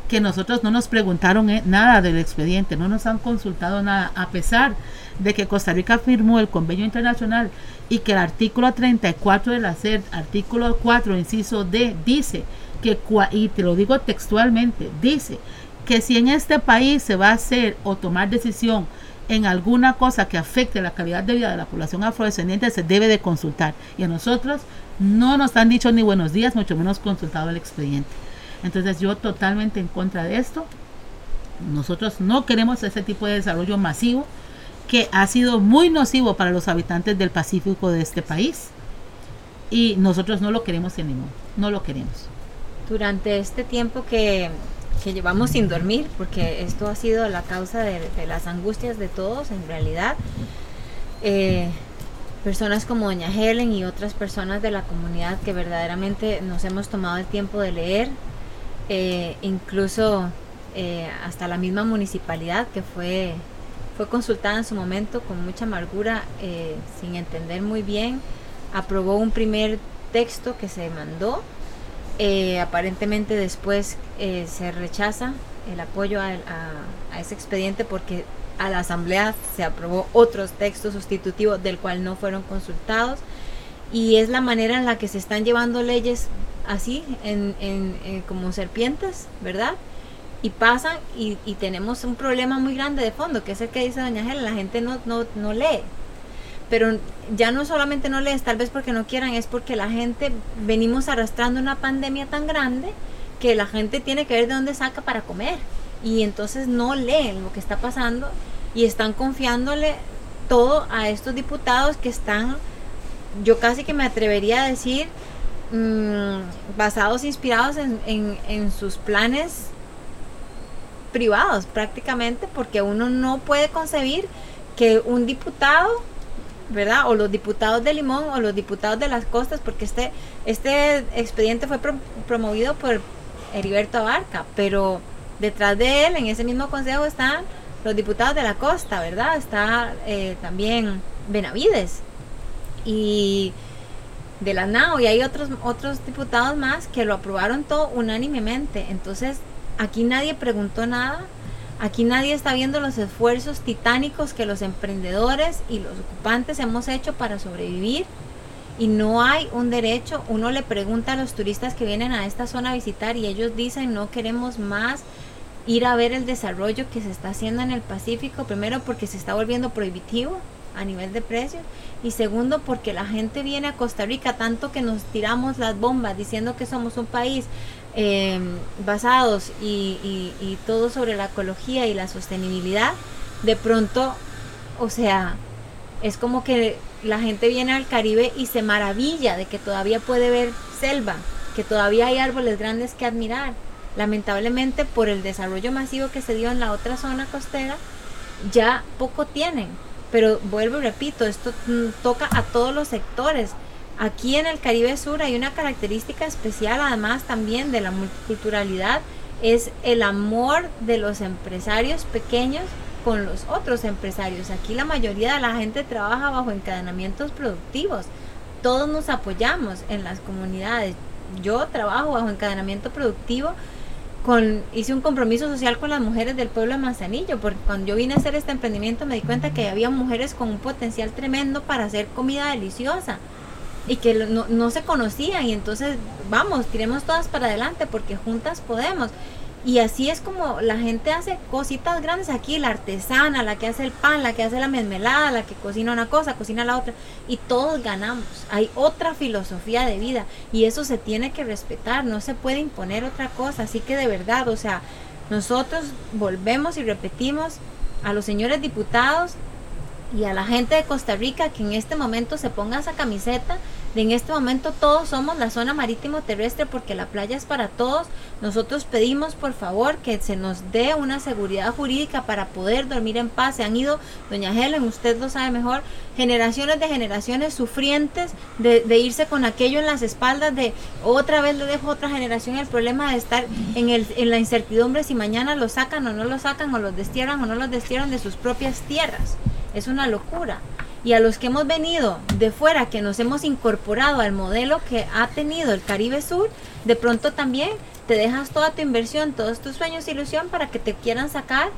[SPEAKER 3] que nosotros no nos preguntaron eh, nada del expediente, no nos han consultado nada, a pesar de que Costa Rica firmó el convenio internacional y que el artículo 34 de la CERT, artículo 4, inciso D, dice que, y te lo digo textualmente, dice que si en este país se va a hacer o tomar decisión en alguna cosa que afecte la calidad de vida de la población afrodescendiente, se debe de consultar. Y a nosotros no nos han dicho ni buenos días, mucho menos consultado el expediente. Entonces yo totalmente en contra de esto. Nosotros no queremos ese tipo de desarrollo masivo que ha sido muy nocivo para los habitantes del Pacífico de este país. Y nosotros no lo queremos en ningún, no lo queremos.
[SPEAKER 2] Durante este tiempo que, que llevamos sin dormir, porque esto ha sido la causa de, las angustias de todos en realidad, eh, personas como doña Helen y otras personas de la comunidad que verdaderamente nos hemos tomado el tiempo de leer, eh, incluso eh, hasta la misma municipalidad que fue, fue consultada en su momento con mucha amargura, eh, sin entender muy bien, aprobó un primer texto que se mandó. aparentemente después se rechaza el apoyo a, ese expediente porque a la asamblea se aprobó otros textos sustitutivos del cual no fueron consultados y es la manera en la que se están llevando leyes así, en, como serpientes, ¿verdad? Y pasan y, tenemos un problema muy grande de fondo, que es el que dice doña Helen, la gente no, no, no lee. Pero ya no solamente no lees, tal vez porque no quieran, es porque la gente venimos arrastrando una pandemia tan grande que la gente tiene que ver de dónde saca para comer. y entonces no leen lo que está pasando y están confiándole todo a estos diputados que están, yo casi que me atrevería a decir, mm, basados, inspirados en, en sus planes privados prácticamente, porque uno no puede concebir que un diputado ¿verdad? O los diputados de Limón o los diputados de las costas, porque este, este expediente fue promovido por Heriberto Abarca, pero detrás de él, en ese mismo consejo, están los diputados de la costa, ¿verdad? Está eh, también Benavides y de la NAO y hay otros, otros diputados más que lo aprobaron todo unánimemente. Entonces, aquí nadie preguntó nada. Aquí nadie está viendo los esfuerzos titánicos que los emprendedores y los ocupantes hemos hecho para sobrevivir. Y no hay un derecho. Uno le pregunta a los turistas que vienen a esta zona a visitar y ellos dicen no queremos más ir a ver el desarrollo que se está haciendo en el Pacífico, primero porque se está volviendo prohibitivo a nivel de precios. Y segundo porque la gente viene a Costa Rica tanto que nos tiramos las bombas diciendo que somos un país eh, basados y, y, todo sobre la ecología y la sostenibilidad, de pronto, o sea, es como que la gente viene al Caribe y se maravilla de que todavía puede ver selva, que todavía hay árboles grandes que admirar. Lamentablemente por el desarrollo masivo que se dio en la otra zona costera, ya poco tienen. Pero vuelvo y repito, esto mm, toca a todos los sectores. Aquí en el Caribe Sur hay una característica especial, además también de la multiculturalidad, es el amor de los empresarios pequeños con los otros empresarios. Aquí la mayoría de la gente trabaja bajo encadenamientos productivos. Todos nos apoyamos en las comunidades. Yo trabajo bajo encadenamiento productivo. Con, hice un compromiso social con las mujeres del pueblo de Manzanillo, porque cuando yo vine a hacer este emprendimiento me di cuenta que había mujeres con un potencial tremendo para hacer comida deliciosa y que no, no se conocían y entonces vamos, tiremos todas para adelante porque juntas podemos. Y así es como la gente hace cositas grandes aquí, la artesana, la que hace el pan, la que hace la mermelada, la que cocina una cosa, cocina la otra, y todos ganamos. Hay otra filosofía de vida y eso se tiene que respetar, no se puede imponer otra cosa. Así que de verdad, o sea, nosotros volvemos y repetimos a los señores diputados y a la gente de Costa Rica que en este momento se ponga esa camiseta en este momento todos somos la zona marítimo terrestre porque la playa es para todos. Nosotros pedimos por favor que se nos dé una seguridad jurídica para poder dormir en paz. Se han ido, doña Helen, usted lo sabe mejor, generaciones de generaciones sufrientes de, de irse con aquello en las espaldas de otra vez le dejo a otra generación el problema de estar en, el, en la incertidumbre si mañana lo sacan o no lo sacan o los destierran o no los destierran de sus propias tierras. Es una locura. Y a los que hemos venido de fuera, que nos hemos incorporado al modelo que ha tenido el Caribe Sur, de pronto también te dejas toda tu inversión, todos tus sueños, ilusión para que te quieran sacar,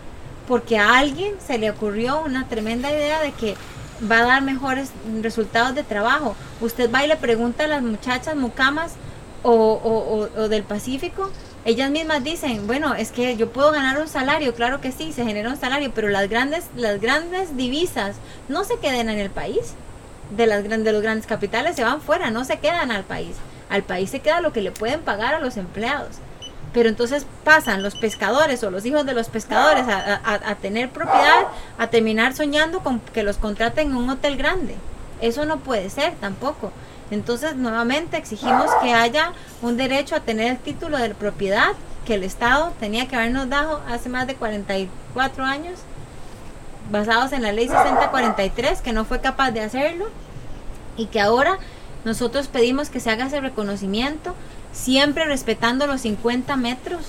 [SPEAKER 2] porque a alguien se le ocurrió una tremenda idea de que va a dar mejores resultados de trabajo. Usted va y le pregunta a las muchachas mucamas o, o del Pacífico ellas mismas dicen, bueno, es que yo puedo ganar un salario, claro que sí, se genera un salario, pero las grandes, las grandes divisas no se quedan en el país. De, las, de los grandes capitales se van fuera, no se quedan al país. Al país se queda lo que le pueden pagar a los empleados. Pero entonces pasan los pescadores o los hijos de los pescadores a, a tener propiedad, a terminar soñando con que los contraten en un hotel grande. Eso no puede ser tampoco. Entonces, nuevamente exigimos que haya un derecho a tener el título de propiedad que el Estado tenía que habernos dado hace más de 44 años, basados en la ley 6043, que no fue capaz de hacerlo, y que ahora nosotros pedimos que se haga ese reconocimiento, siempre respetando los 50 metros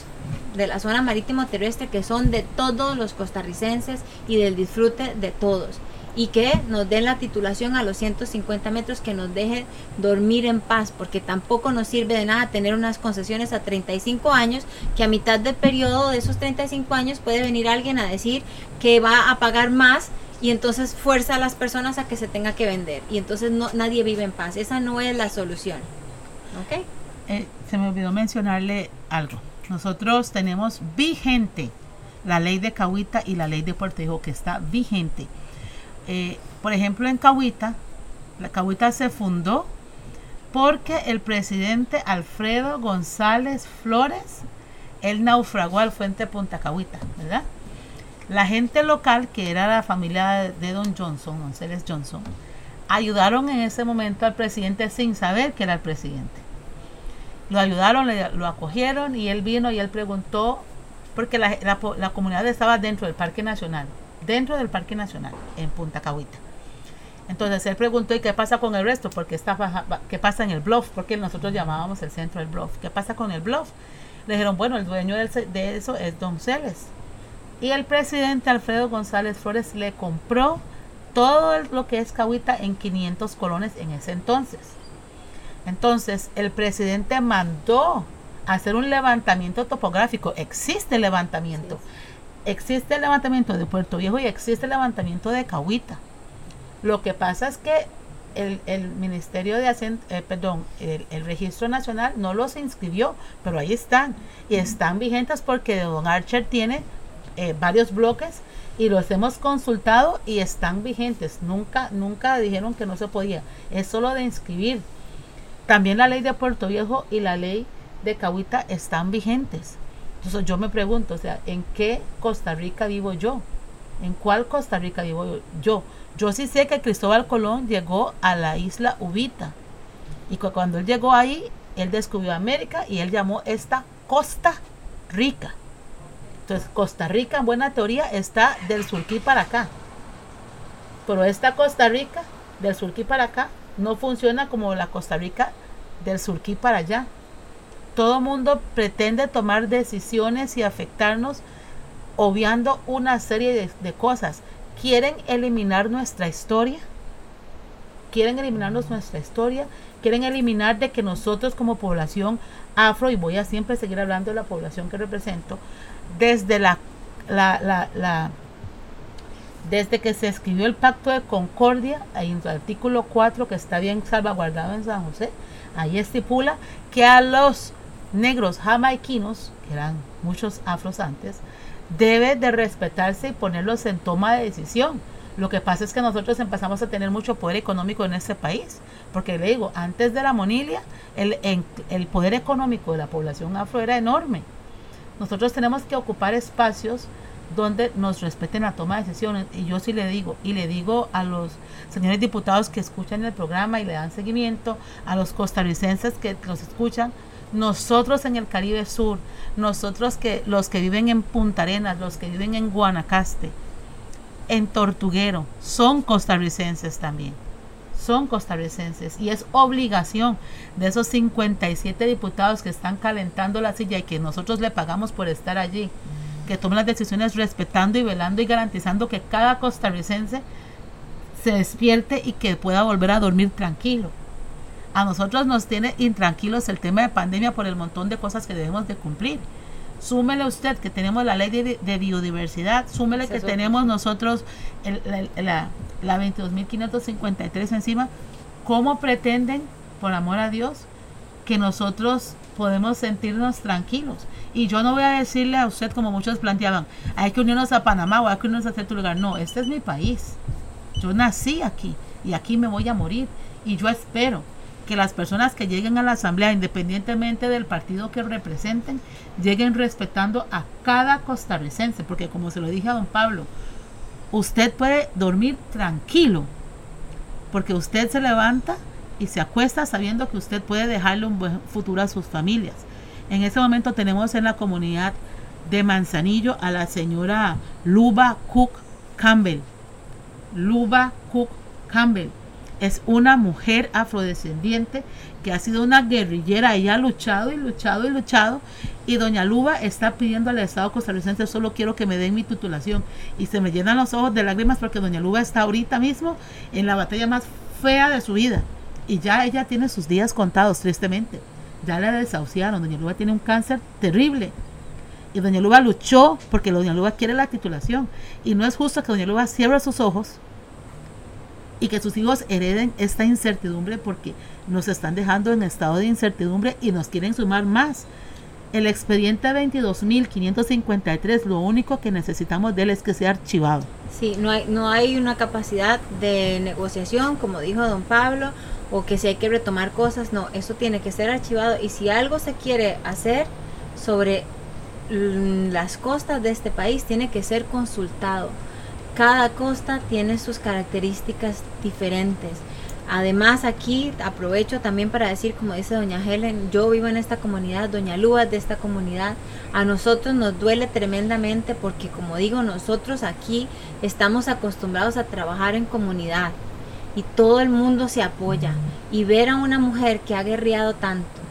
[SPEAKER 2] de la zona marítimo terrestre que son de todos los costarricenses y del disfrute de todos y que nos den la titulación a los 150 metros que nos deje dormir en paz, porque tampoco nos sirve de nada tener unas concesiones a 35 años, que a mitad del periodo de esos 35 años puede venir alguien a decir que va a pagar más y entonces fuerza a las personas a que se tenga que vender y entonces no, nadie vive en paz. Esa no es la solución. ¿Ok?
[SPEAKER 3] Eh, se me olvidó mencionarle algo. Nosotros tenemos vigente la ley de Cahuita y la ley de Puerto Rico que está vigente. Eh, por ejemplo, en Cahuita, la Cahuita se fundó porque el presidente Alfredo González Flores él naufragó al fuente Punta Cahuita, ¿verdad? La gente local, que era la familia de Don Johnson, González Johnson, ayudaron en ese momento al presidente sin saber que era el presidente. Lo ayudaron, lo acogieron y él vino y él preguntó, porque la, la comunidad estaba dentro del Parque Nacional, dentro del Parque Nacional, en Punta Cahuita. Entonces él preguntó, ¿y qué pasa con el resto? Porque está, ¿qué pasa en el bluff? Porque nosotros llamábamos el centro del bluff. ¿Qué pasa con el bluff? Le dijeron, bueno, el dueño de eso es Don Celes. Y el presidente Alfredo González Flores le compró todo lo que es Cahuita en 500 colones en ese entonces. Entonces el presidente mandó hacer un levantamiento topográfico. Existe levantamiento. Existe el levantamiento de Puerto Viejo y existe el levantamiento de Cahuita. Lo que pasa es que el, Ministerio de Hacienda, eh, perdón, el, Registro Nacional no los inscribió, pero ahí están. Y están vigentes porque Don Archer tiene eh, varios bloques y los hemos consultado y están vigentes. Nunca, nunca dijeron que no se podía. Es solo de inscribir. También la ley de Puerto Viejo y la ley de Cahuita están vigentes. Entonces yo me pregunto, o sea, ¿en qué Costa Rica vivo yo? ¿En cuál Costa Rica vivo yo? Yo sí sé que Cristóbal Colón llegó a la isla Ubita. Y cuando él llegó ahí, él descubrió América y él llamó esta Costa Rica. Entonces, Costa Rica, en buena teoría, está del surquí para acá. Pero esta Costa Rica, del surquí para acá, no funciona como la Costa Rica del surquí para allá. Todo mundo pretende tomar decisiones y afectarnos obviando una serie de, de cosas. Quieren eliminar nuestra historia, quieren eliminarnos nuestra historia, quieren eliminar de que nosotros como población afro, y voy a siempre seguir hablando de la población que represento, desde la, la, la, desde que se escribió el pacto de concordia, en el artículo 4 que está bien salvaguardado en San José, ahí estipula que a los negros jamaiquinos, que eran muchos afros antes, debe de respetarse y ponerlos en toma de decisión. Lo que pasa es que nosotros empezamos a tener mucho poder económico en este país, porque le digo, antes de la monilia, el, el poder económico de la población afro era enorme. Nosotros tenemos que ocupar espacios donde nos respeten la toma de decisiones. Y yo sí le digo, y le digo a los señores diputados que escuchan el programa y le dan seguimiento, a los costarricenses que los escuchan, nosotros en el Caribe Sur, nosotros que los que viven en Punta Arenas, los que viven en Guanacaste, en Tortuguero, son costarricenses también. Son costarricenses y es obligación de esos 57 diputados que están calentando la silla y que nosotros le pagamos por estar allí, que tomen las decisiones respetando y velando y garantizando que cada costarricense se despierte y que pueda volver a dormir tranquilo a nosotros nos tiene intranquilos el tema de pandemia por el montón de cosas que debemos de cumplir. Súmele usted que tenemos la ley de, biodiversidad, súmele que tenemos nosotros la, la 22.553 encima. ¿Cómo pretenden, por amor a Dios, que nosotros podemos sentirnos tranquilos? Y yo no voy a decirle a usted, como muchos planteaban, hay que unirnos a Panamá o hay que unirnos a cierto lugar. No, este es mi país. Yo nací aquí y aquí me voy a morir. Y yo espero que las personas que lleguen a la asamblea, independientemente del partido que representen, lleguen respetando a cada costarricense, porque como se lo dije a don Pablo, usted puede dormir tranquilo, porque usted se levanta y se acuesta sabiendo que usted puede dejarle un buen futuro a sus familias. En este momento tenemos en la comunidad de Manzanillo a la señora Luba Cook Campbell. Luba Cook Campbell es una mujer afrodescendiente que ha sido una guerrillera. Ella ha luchado y luchado y luchado. Y doña Luba está pidiendo al Estado costarricense, solo quiero que me den mi titulación. Y se me llenan los ojos de lágrimas porque doña Luba está ahorita mismo en la batalla más fea de su vida. Y ya ella tiene sus días contados, tristemente. Ya la desahuciaron. Doña Luba tiene un cáncer terrible. Y doña Luba luchó porque doña Luba quiere la titulación. Y no es justo que doña Luba cierre sus ojos y que sus hijos hereden esta incertidumbre porque nos están dejando en estado de incertidumbre y nos quieren sumar más. El expediente 22.553, lo único que necesitamos de él es que sea archivado.
[SPEAKER 2] Sí, no hay, no hay una capacidad de negociación, como dijo don Pablo, o que si hay que retomar cosas, no, eso tiene que ser archivado y si algo se quiere hacer sobre las costas de este país tiene que ser consultado. Cada costa tiene sus características diferentes. Además aquí aprovecho también para decir, como dice doña Helen, yo vivo en esta comunidad, doña Lua de esta comunidad, a nosotros nos duele tremendamente porque como digo, nosotros aquí estamos acostumbrados a trabajar en comunidad y todo el mundo se apoya y ver a una mujer que ha guerreado tanto,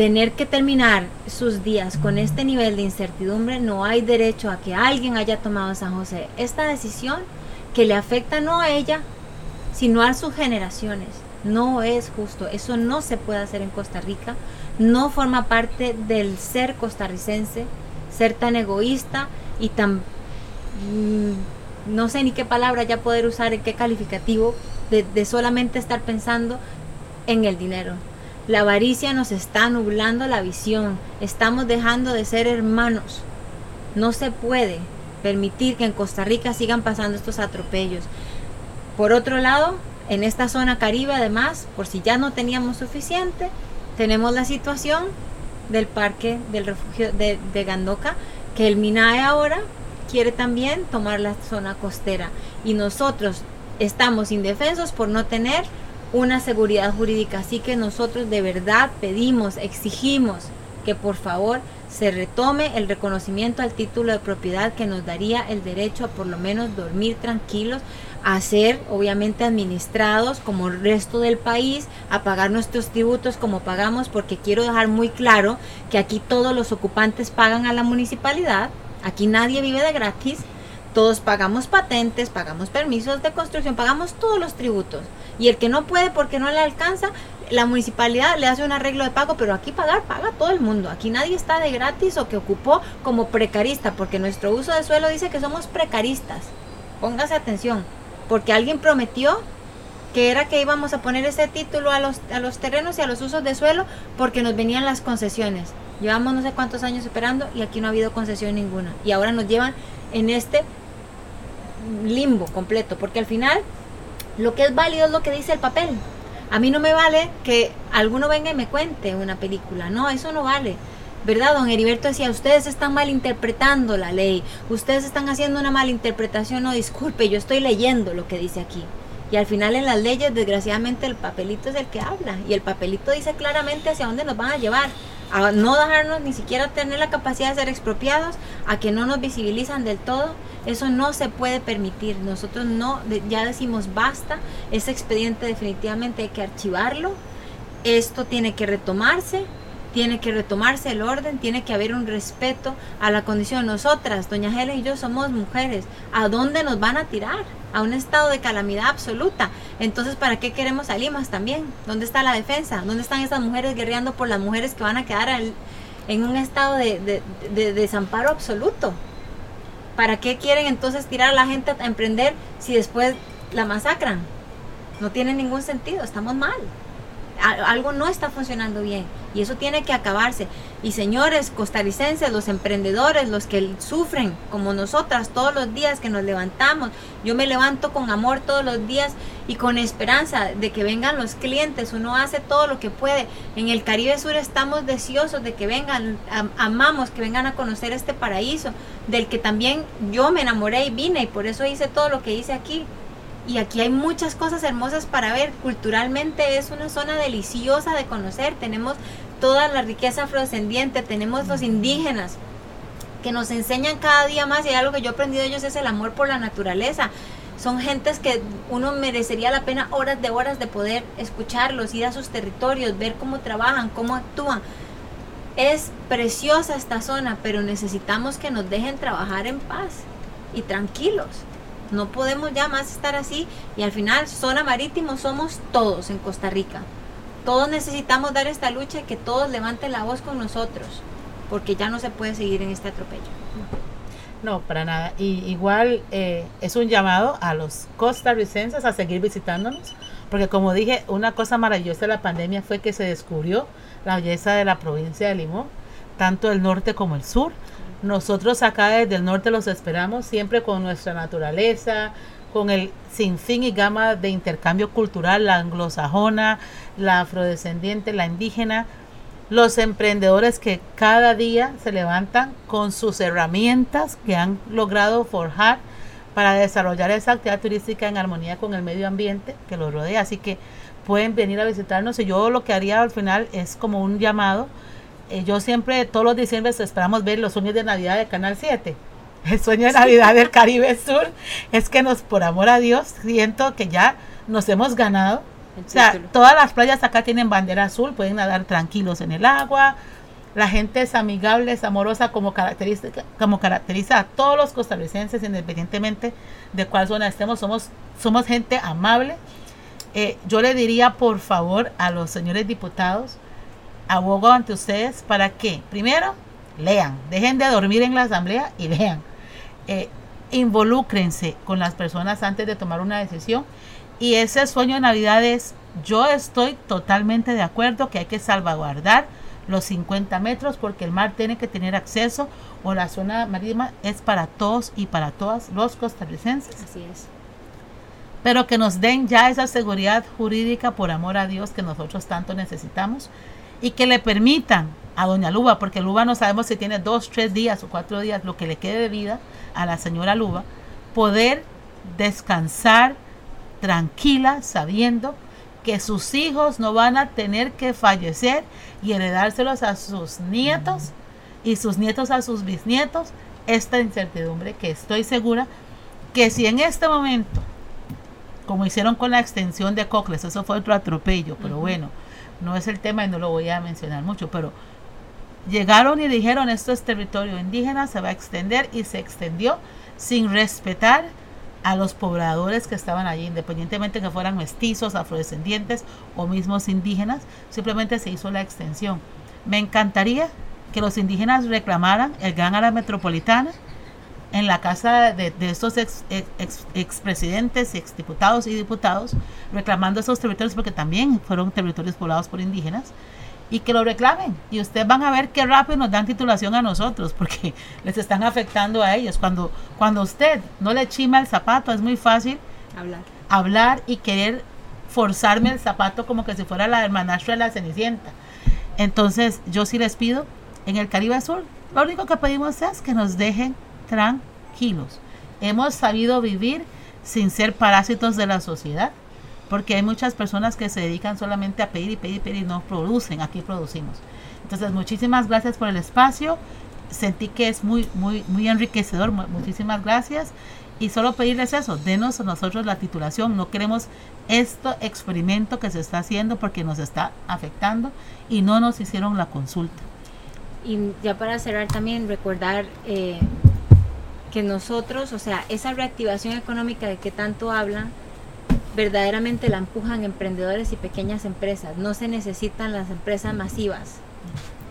[SPEAKER 2] tener que terminar sus días con este nivel de incertidumbre, no hay derecho a que alguien haya tomado San José esta decisión que le afecta no a ella, sino a sus generaciones. No es justo, eso no se puede hacer en Costa Rica, no forma parte del ser costarricense, ser tan egoísta y tan, mm, no sé ni qué palabra ya poder usar, en qué calificativo, de solamente estar pensando en el dinero. La avaricia nos está nublando la visión, estamos dejando de ser hermanos. No se puede permitir que en Costa Rica sigan pasando estos atropellos. Por otro lado, en esta zona caribe, además, por si ya no teníamos suficiente, tenemos la situación del parque del refugio de, Gandoca, que el MINAE ahora quiere también tomar la zona costera. Y nosotros estamos indefensos por no tener una seguridad jurídica. Así que nosotros de verdad pedimos, exigimos que por favor se retome el reconocimiento al título de propiedad que nos daría el derecho a por lo menos dormir tranquilos, a ser obviamente administrados como el resto del país, a pagar nuestros tributos como pagamos, porque quiero dejar muy claro que aquí todos los ocupantes pagan a la municipalidad, aquí nadie vive de gratis, todos pagamos patentes, pagamos permisos de construcción, pagamos todos los tributos. Y el que no puede porque no le alcanza, la municipalidad le hace un arreglo de pago, pero aquí pagar, paga todo el mundo. Aquí nadie está de gratis o que ocupó como precarista, porque nuestro uso de suelo dice que somos precaristas. Póngase atención, porque alguien prometió que era que íbamos a poner ese título a los, a los terrenos y a los usos de suelo porque nos venían las concesiones. Llevamos no sé cuántos años esperando y aquí no ha habido concesión ninguna. Y ahora nos llevan en este limbo completo, porque al final lo que es válido es lo que dice el papel. A mí no me vale que alguno venga y me cuente una película. No, eso no vale. ¿Verdad? Don Heriberto decía, ustedes están malinterpretando la ley, ustedes están haciendo una malinterpretación, no, disculpe, yo estoy leyendo lo que dice aquí. Y al final en las leyes, desgraciadamente, el papelito es el que habla. Y el papelito dice claramente hacia dónde nos van a llevar. A no dejarnos ni siquiera tener la capacidad de ser expropiados, a que no nos visibilizan del todo eso no se puede permitir. Nosotros no, ya decimos basta, ese expediente definitivamente hay que archivarlo. Esto tiene que retomarse, tiene que retomarse el orden, tiene que haber un respeto a la condición. Nosotras, doña Helen y yo somos mujeres. ¿A dónde nos van a tirar? A un estado de calamidad absoluta. Entonces, ¿para qué queremos a Limas también? ¿Dónde está la defensa? ¿Dónde están esas mujeres guerreando por las mujeres que van a quedar en un estado de desamparo absoluto? ¿Para qué quieren entonces tirar a la gente a emprender si después la masacran? No tiene ningún sentido, estamos mal algo no está funcionando bien y eso tiene que acabarse. Y señores costarricenses, los emprendedores, los que sufren como nosotras todos los días que nos levantamos, yo me levanto con amor todos los días y con esperanza de que vengan los clientes, uno hace todo lo que puede. En el Caribe Sur estamos deseosos de que vengan, amamos que vengan a conocer este paraíso, del que también yo me enamoré y vine y por eso hice todo lo que hice aquí y aquí hay muchas cosas hermosas para ver. Culturalmente es una zona deliciosa de conocer. Tenemos toda la riqueza afrodescendiente, tenemos los indígenas que nos enseñan cada día más y algo que yo he aprendido de ellos es el amor por la naturaleza. Son gentes que uno merecería la pena horas de horas de poder escucharlos, ir a sus territorios, ver cómo trabajan, cómo actúan. Es preciosa esta zona, pero necesitamos que nos dejen trabajar en paz y tranquilos. No podemos ya más estar así y al final zona marítimo somos todos en Costa Rica. Todos necesitamos dar esta lucha y que todos levanten la voz con nosotros, porque ya no se puede seguir en este atropello.
[SPEAKER 3] No, para nada. Y igual eh, es un llamado a los costarricenses a seguir visitándonos, porque como dije, una cosa maravillosa de la pandemia fue que se descubrió la belleza de la provincia de Limón, tanto el norte como el sur. Nosotros acá desde el norte los esperamos siempre con nuestra naturaleza, con el sinfín y gama de intercambio cultural, la anglosajona, la afrodescendiente, la indígena. los emprendedores que cada día se levantan con sus herramientas que han logrado forjar para desarrollar esa actividad turística en armonía con el medio ambiente que los rodea. Así que pueden venir a visitarnos y yo lo que haría al final es como un llamado. Eh, yo siempre, todos los diciembre esperamos ver los sueños de Navidad de Canal 7. El sueño de Navidad del Caribe Sur es que nos, por amor a Dios, siento que ya nos hemos ganado. O sea, todas las playas acá tienen bandera azul, pueden nadar tranquilos en el agua, la gente es amigable, es amorosa, como, característica, como caracteriza a todos los costarricenses, independientemente de cuál zona estemos. Somos, somos gente amable. Eh, yo le diría, por favor, a los señores diputados, abogo ante ustedes para que, primero, lean, dejen de dormir en la asamblea y lean. Eh, involúcrense con las personas antes de tomar una decisión. Y ese sueño de Navidad es, yo estoy totalmente de acuerdo que hay que salvaguardar los 50 metros porque el mar tiene que tener acceso o la zona marítima es para todos y para todas los costarricenses.
[SPEAKER 2] Así es.
[SPEAKER 3] Pero que nos den ya esa seguridad jurídica por amor a Dios que nosotros tanto necesitamos y que le permitan a doña Luba, porque Luba no sabemos si tiene dos, tres días o cuatro días, lo que le quede de vida a la señora Luba, poder descansar tranquila sabiendo que sus hijos no van a tener que fallecer y heredárselos a sus nietos y sus nietos a sus bisnietos, esta incertidumbre que estoy segura que si en este momento, como hicieron con la extensión de Cocles, eso fue otro atropello, pero bueno, no es el tema y no lo voy a mencionar mucho, pero llegaron y dijeron esto es territorio indígena, se va a extender y se extendió sin respetar a los pobladores que estaban allí, independientemente que fueran mestizos, afrodescendientes o mismos indígenas, simplemente se hizo la extensión. Me encantaría que los indígenas reclamaran el gran área metropolitana en la casa de, estos ex, ex, expresidentes, exdiputados y diputados, reclamando esos territorios porque también fueron territorios poblados por indígenas y que lo reclamen. Y ustedes van a ver qué rápido nos dan titulación a nosotros, porque <laughs> les están afectando a ellos. Cuando, cuando usted no le chima el zapato, es muy fácil
[SPEAKER 2] hablar,
[SPEAKER 3] hablar y querer forzarme el zapato como que si fuera la hermanastra de la Cenicienta. Entonces, yo sí les pido, en el Caribe Sur, lo único que pedimos es que nos dejen tranquilos. Hemos sabido vivir sin ser parásitos de la sociedad porque hay muchas personas que se dedican solamente a pedir y pedir y pedir y no producen, aquí producimos. Entonces, muchísimas gracias por el espacio, sentí que es muy, muy, muy enriquecedor, muchísimas gracias. Y solo pedirles eso, denos a nosotros la titulación, no queremos este experimento que se está haciendo porque nos está afectando y no nos hicieron la consulta.
[SPEAKER 2] Y ya para cerrar también, recordar eh, que nosotros, o sea, esa reactivación económica de que tanto hablan, verdaderamente la empujan emprendedores y pequeñas empresas. No se necesitan las empresas masivas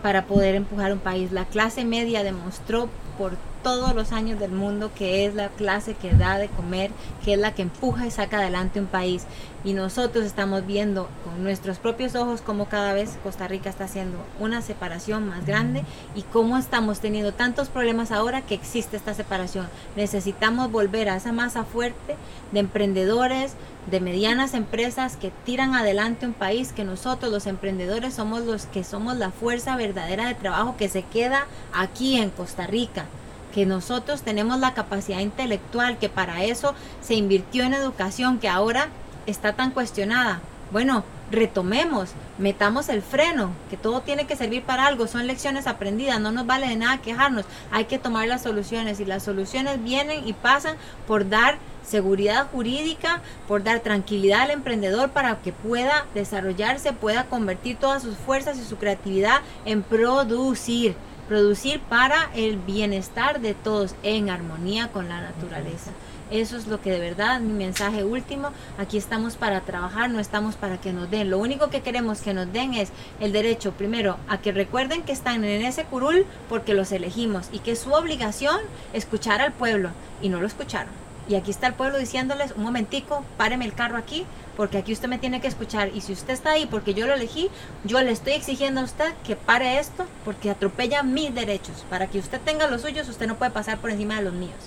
[SPEAKER 2] para poder empujar un país. La clase media demostró por todos los años del mundo que es la clase que da de comer, que es la que empuja y saca adelante un país. Y nosotros estamos viendo con nuestros propios ojos cómo cada vez Costa Rica está haciendo una separación más grande y cómo estamos teniendo tantos problemas ahora que existe esta separación. Necesitamos volver a esa masa fuerte de emprendedores, de medianas empresas que tiran adelante un país, que nosotros los emprendedores somos los que somos la fuerza verdadera de trabajo que se queda aquí en Costa Rica que nosotros tenemos la capacidad intelectual, que para eso se invirtió en educación, que ahora está tan cuestionada. Bueno, retomemos, metamos el freno, que todo tiene que servir para algo, son lecciones aprendidas, no nos vale de nada quejarnos, hay que tomar las soluciones y las soluciones vienen y pasan por dar seguridad jurídica, por dar tranquilidad al emprendedor para que pueda desarrollarse, pueda convertir todas sus fuerzas y su creatividad en producir, producir para el bienestar de todos en armonía con la naturaleza. Eso es lo que de verdad, mi mensaje último, aquí estamos para trabajar, no estamos para que nos den. Lo único que queremos que nos den es el derecho, primero, a que recuerden que están en ese curul porque los elegimos y que su obligación escuchar al pueblo y no lo escucharon. Y aquí está el pueblo diciéndoles, un momentico, páreme el carro aquí, porque aquí usted me tiene que escuchar. Y si usted está ahí porque yo lo elegí, yo le estoy exigiendo a usted que pare esto, porque atropella mis derechos. Para que usted tenga los suyos, usted no puede pasar por encima de los míos,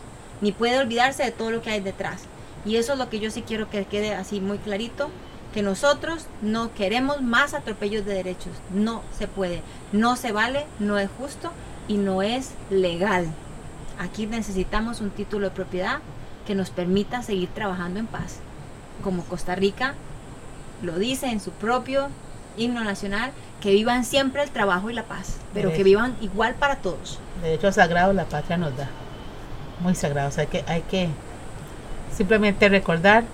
[SPEAKER 2] ni puede olvidarse de todo lo que hay detrás. Y eso es lo que yo sí quiero que quede así muy clarito que nosotros no queremos más atropellos de derechos. No se puede, no se vale, no es justo y no es legal. Aquí necesitamos un título de propiedad que nos permita seguir trabajando en paz. Como Costa Rica lo dice en su propio himno nacional, que vivan siempre el trabajo y la paz, pero que vivan igual para todos.
[SPEAKER 3] De hecho, sagrado la patria nos da. Muy sagrado. O sea, que hay que simplemente recordar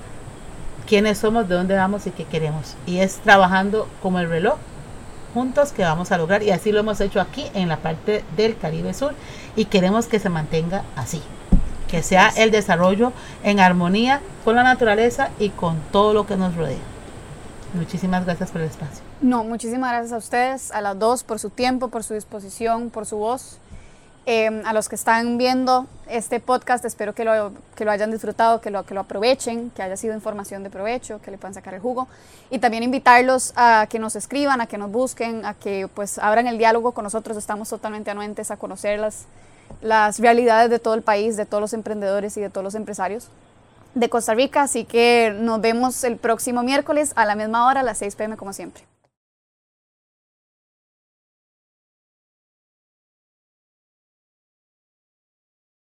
[SPEAKER 3] quiénes somos, de dónde vamos y qué queremos. Y es trabajando como el reloj juntos que vamos a lograr y así lo hemos hecho aquí en la parte del Caribe Sur y queremos que se mantenga así, que sea el desarrollo en armonía con la naturaleza y con todo lo que nos rodea. Muchísimas gracias por el espacio.
[SPEAKER 1] No, muchísimas gracias a ustedes, a las dos, por su tiempo, por su disposición, por su voz. Em, a los que están viendo este podcast, espero que lo, que lo hayan disfrutado, que lo, que lo aprovechen, que haya sido información de provecho, que le puedan sacar el jugo. Y también invitarlos a que nos escriban, a que nos busquen, a que pues abran el diálogo con nosotros. Estamos totalmente anuentes a conocer las, las realidades de todo el país, de todos los emprendedores y de todos los empresarios de Costa Rica. Así que nos vemos el próximo miércoles a la misma hora, a las 6 pm como siempre.